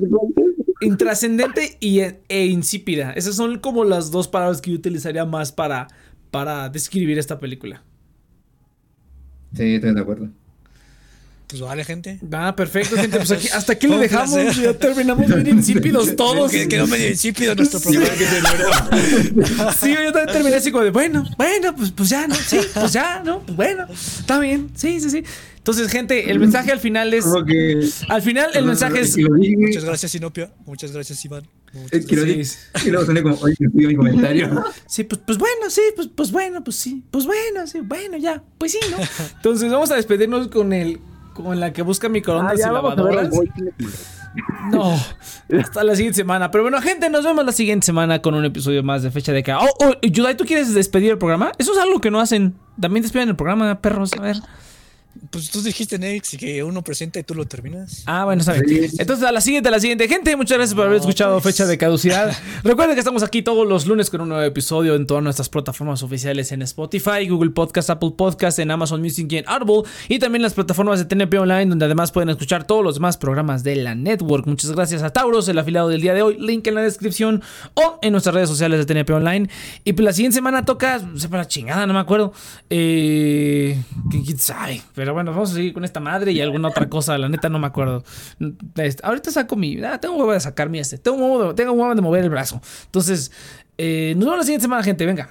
Intrascendente y e, e insípida. Esas son como las dos palabras que yo utilizaría más para, para describir esta película. sí, estoy de acuerdo. Pues vale, gente. Ah, perfecto, gente. Pues aquí, hasta aquí le dejamos. placer. Ya terminamos bien insípidos todos. Que- Quedó medio insípido nuestro Sí, programa. Sí, yo también terminé así como de, bueno, bueno, pues, pues ya, ¿no? Sí, pues ya, ¿no? Pues bueno, está bien. Sí, sí, sí. Entonces, gente, el mensaje al final es. Que. Al final, el mensaje es. dije, Muchas gracias, Sinopia. Muchas gracias, Iván. Muchas y luego soné como, oye, que pido mi comentario. Sí, pues, pues bueno, sí, pues, pues bueno, pues sí, pues bueno, sí, bueno, ya, pues sí, ¿no? Entonces vamos a despedirnos con el, con la que busca Ah, microondas y ya vamos a ver al lavadoras. No, hasta la siguiente semana. Pero bueno, gente, nos vemos la siguiente semana con un episodio más de Fecha de Ca. Oh, oh, Yudai, ¿tú quieres despedir el programa? Eso es algo que no hacen. También despiden el programa, perros, a ver. Pues tú dijiste, Nex, y que uno presenta y tú lo terminas. Ah, bueno, está bien. Entonces, a la siguiente, a la siguiente. Gente, muchas gracias por haber No, escuchado pues. Fecha de Caducidad. Recuerden que estamos aquí todos los lunes con un nuevo episodio en todas nuestras plataformas oficiales en Spotify, Google Podcast, Apple Podcast, en Amazon Music y en Audible. Y también las plataformas de TNP Online, donde además pueden escuchar todos los demás programas de la network. Muchas gracias a Tauros, el afiliado del día de hoy. Link en la descripción o en nuestras redes sociales de TNP Online. Y pues la siguiente semana toca, sepa la chingada, no me acuerdo. Eh, ¿quién quién sabe? Pero bueno, vamos a seguir con esta madre y alguna otra cosa. La neta no me acuerdo. Este, ahorita saco mi. Ah, tengo huevo de sacar mi este. Tengo huevo tengo huevo de mover el brazo. Entonces, eh, nos vemos la siguiente semana, gente. Venga.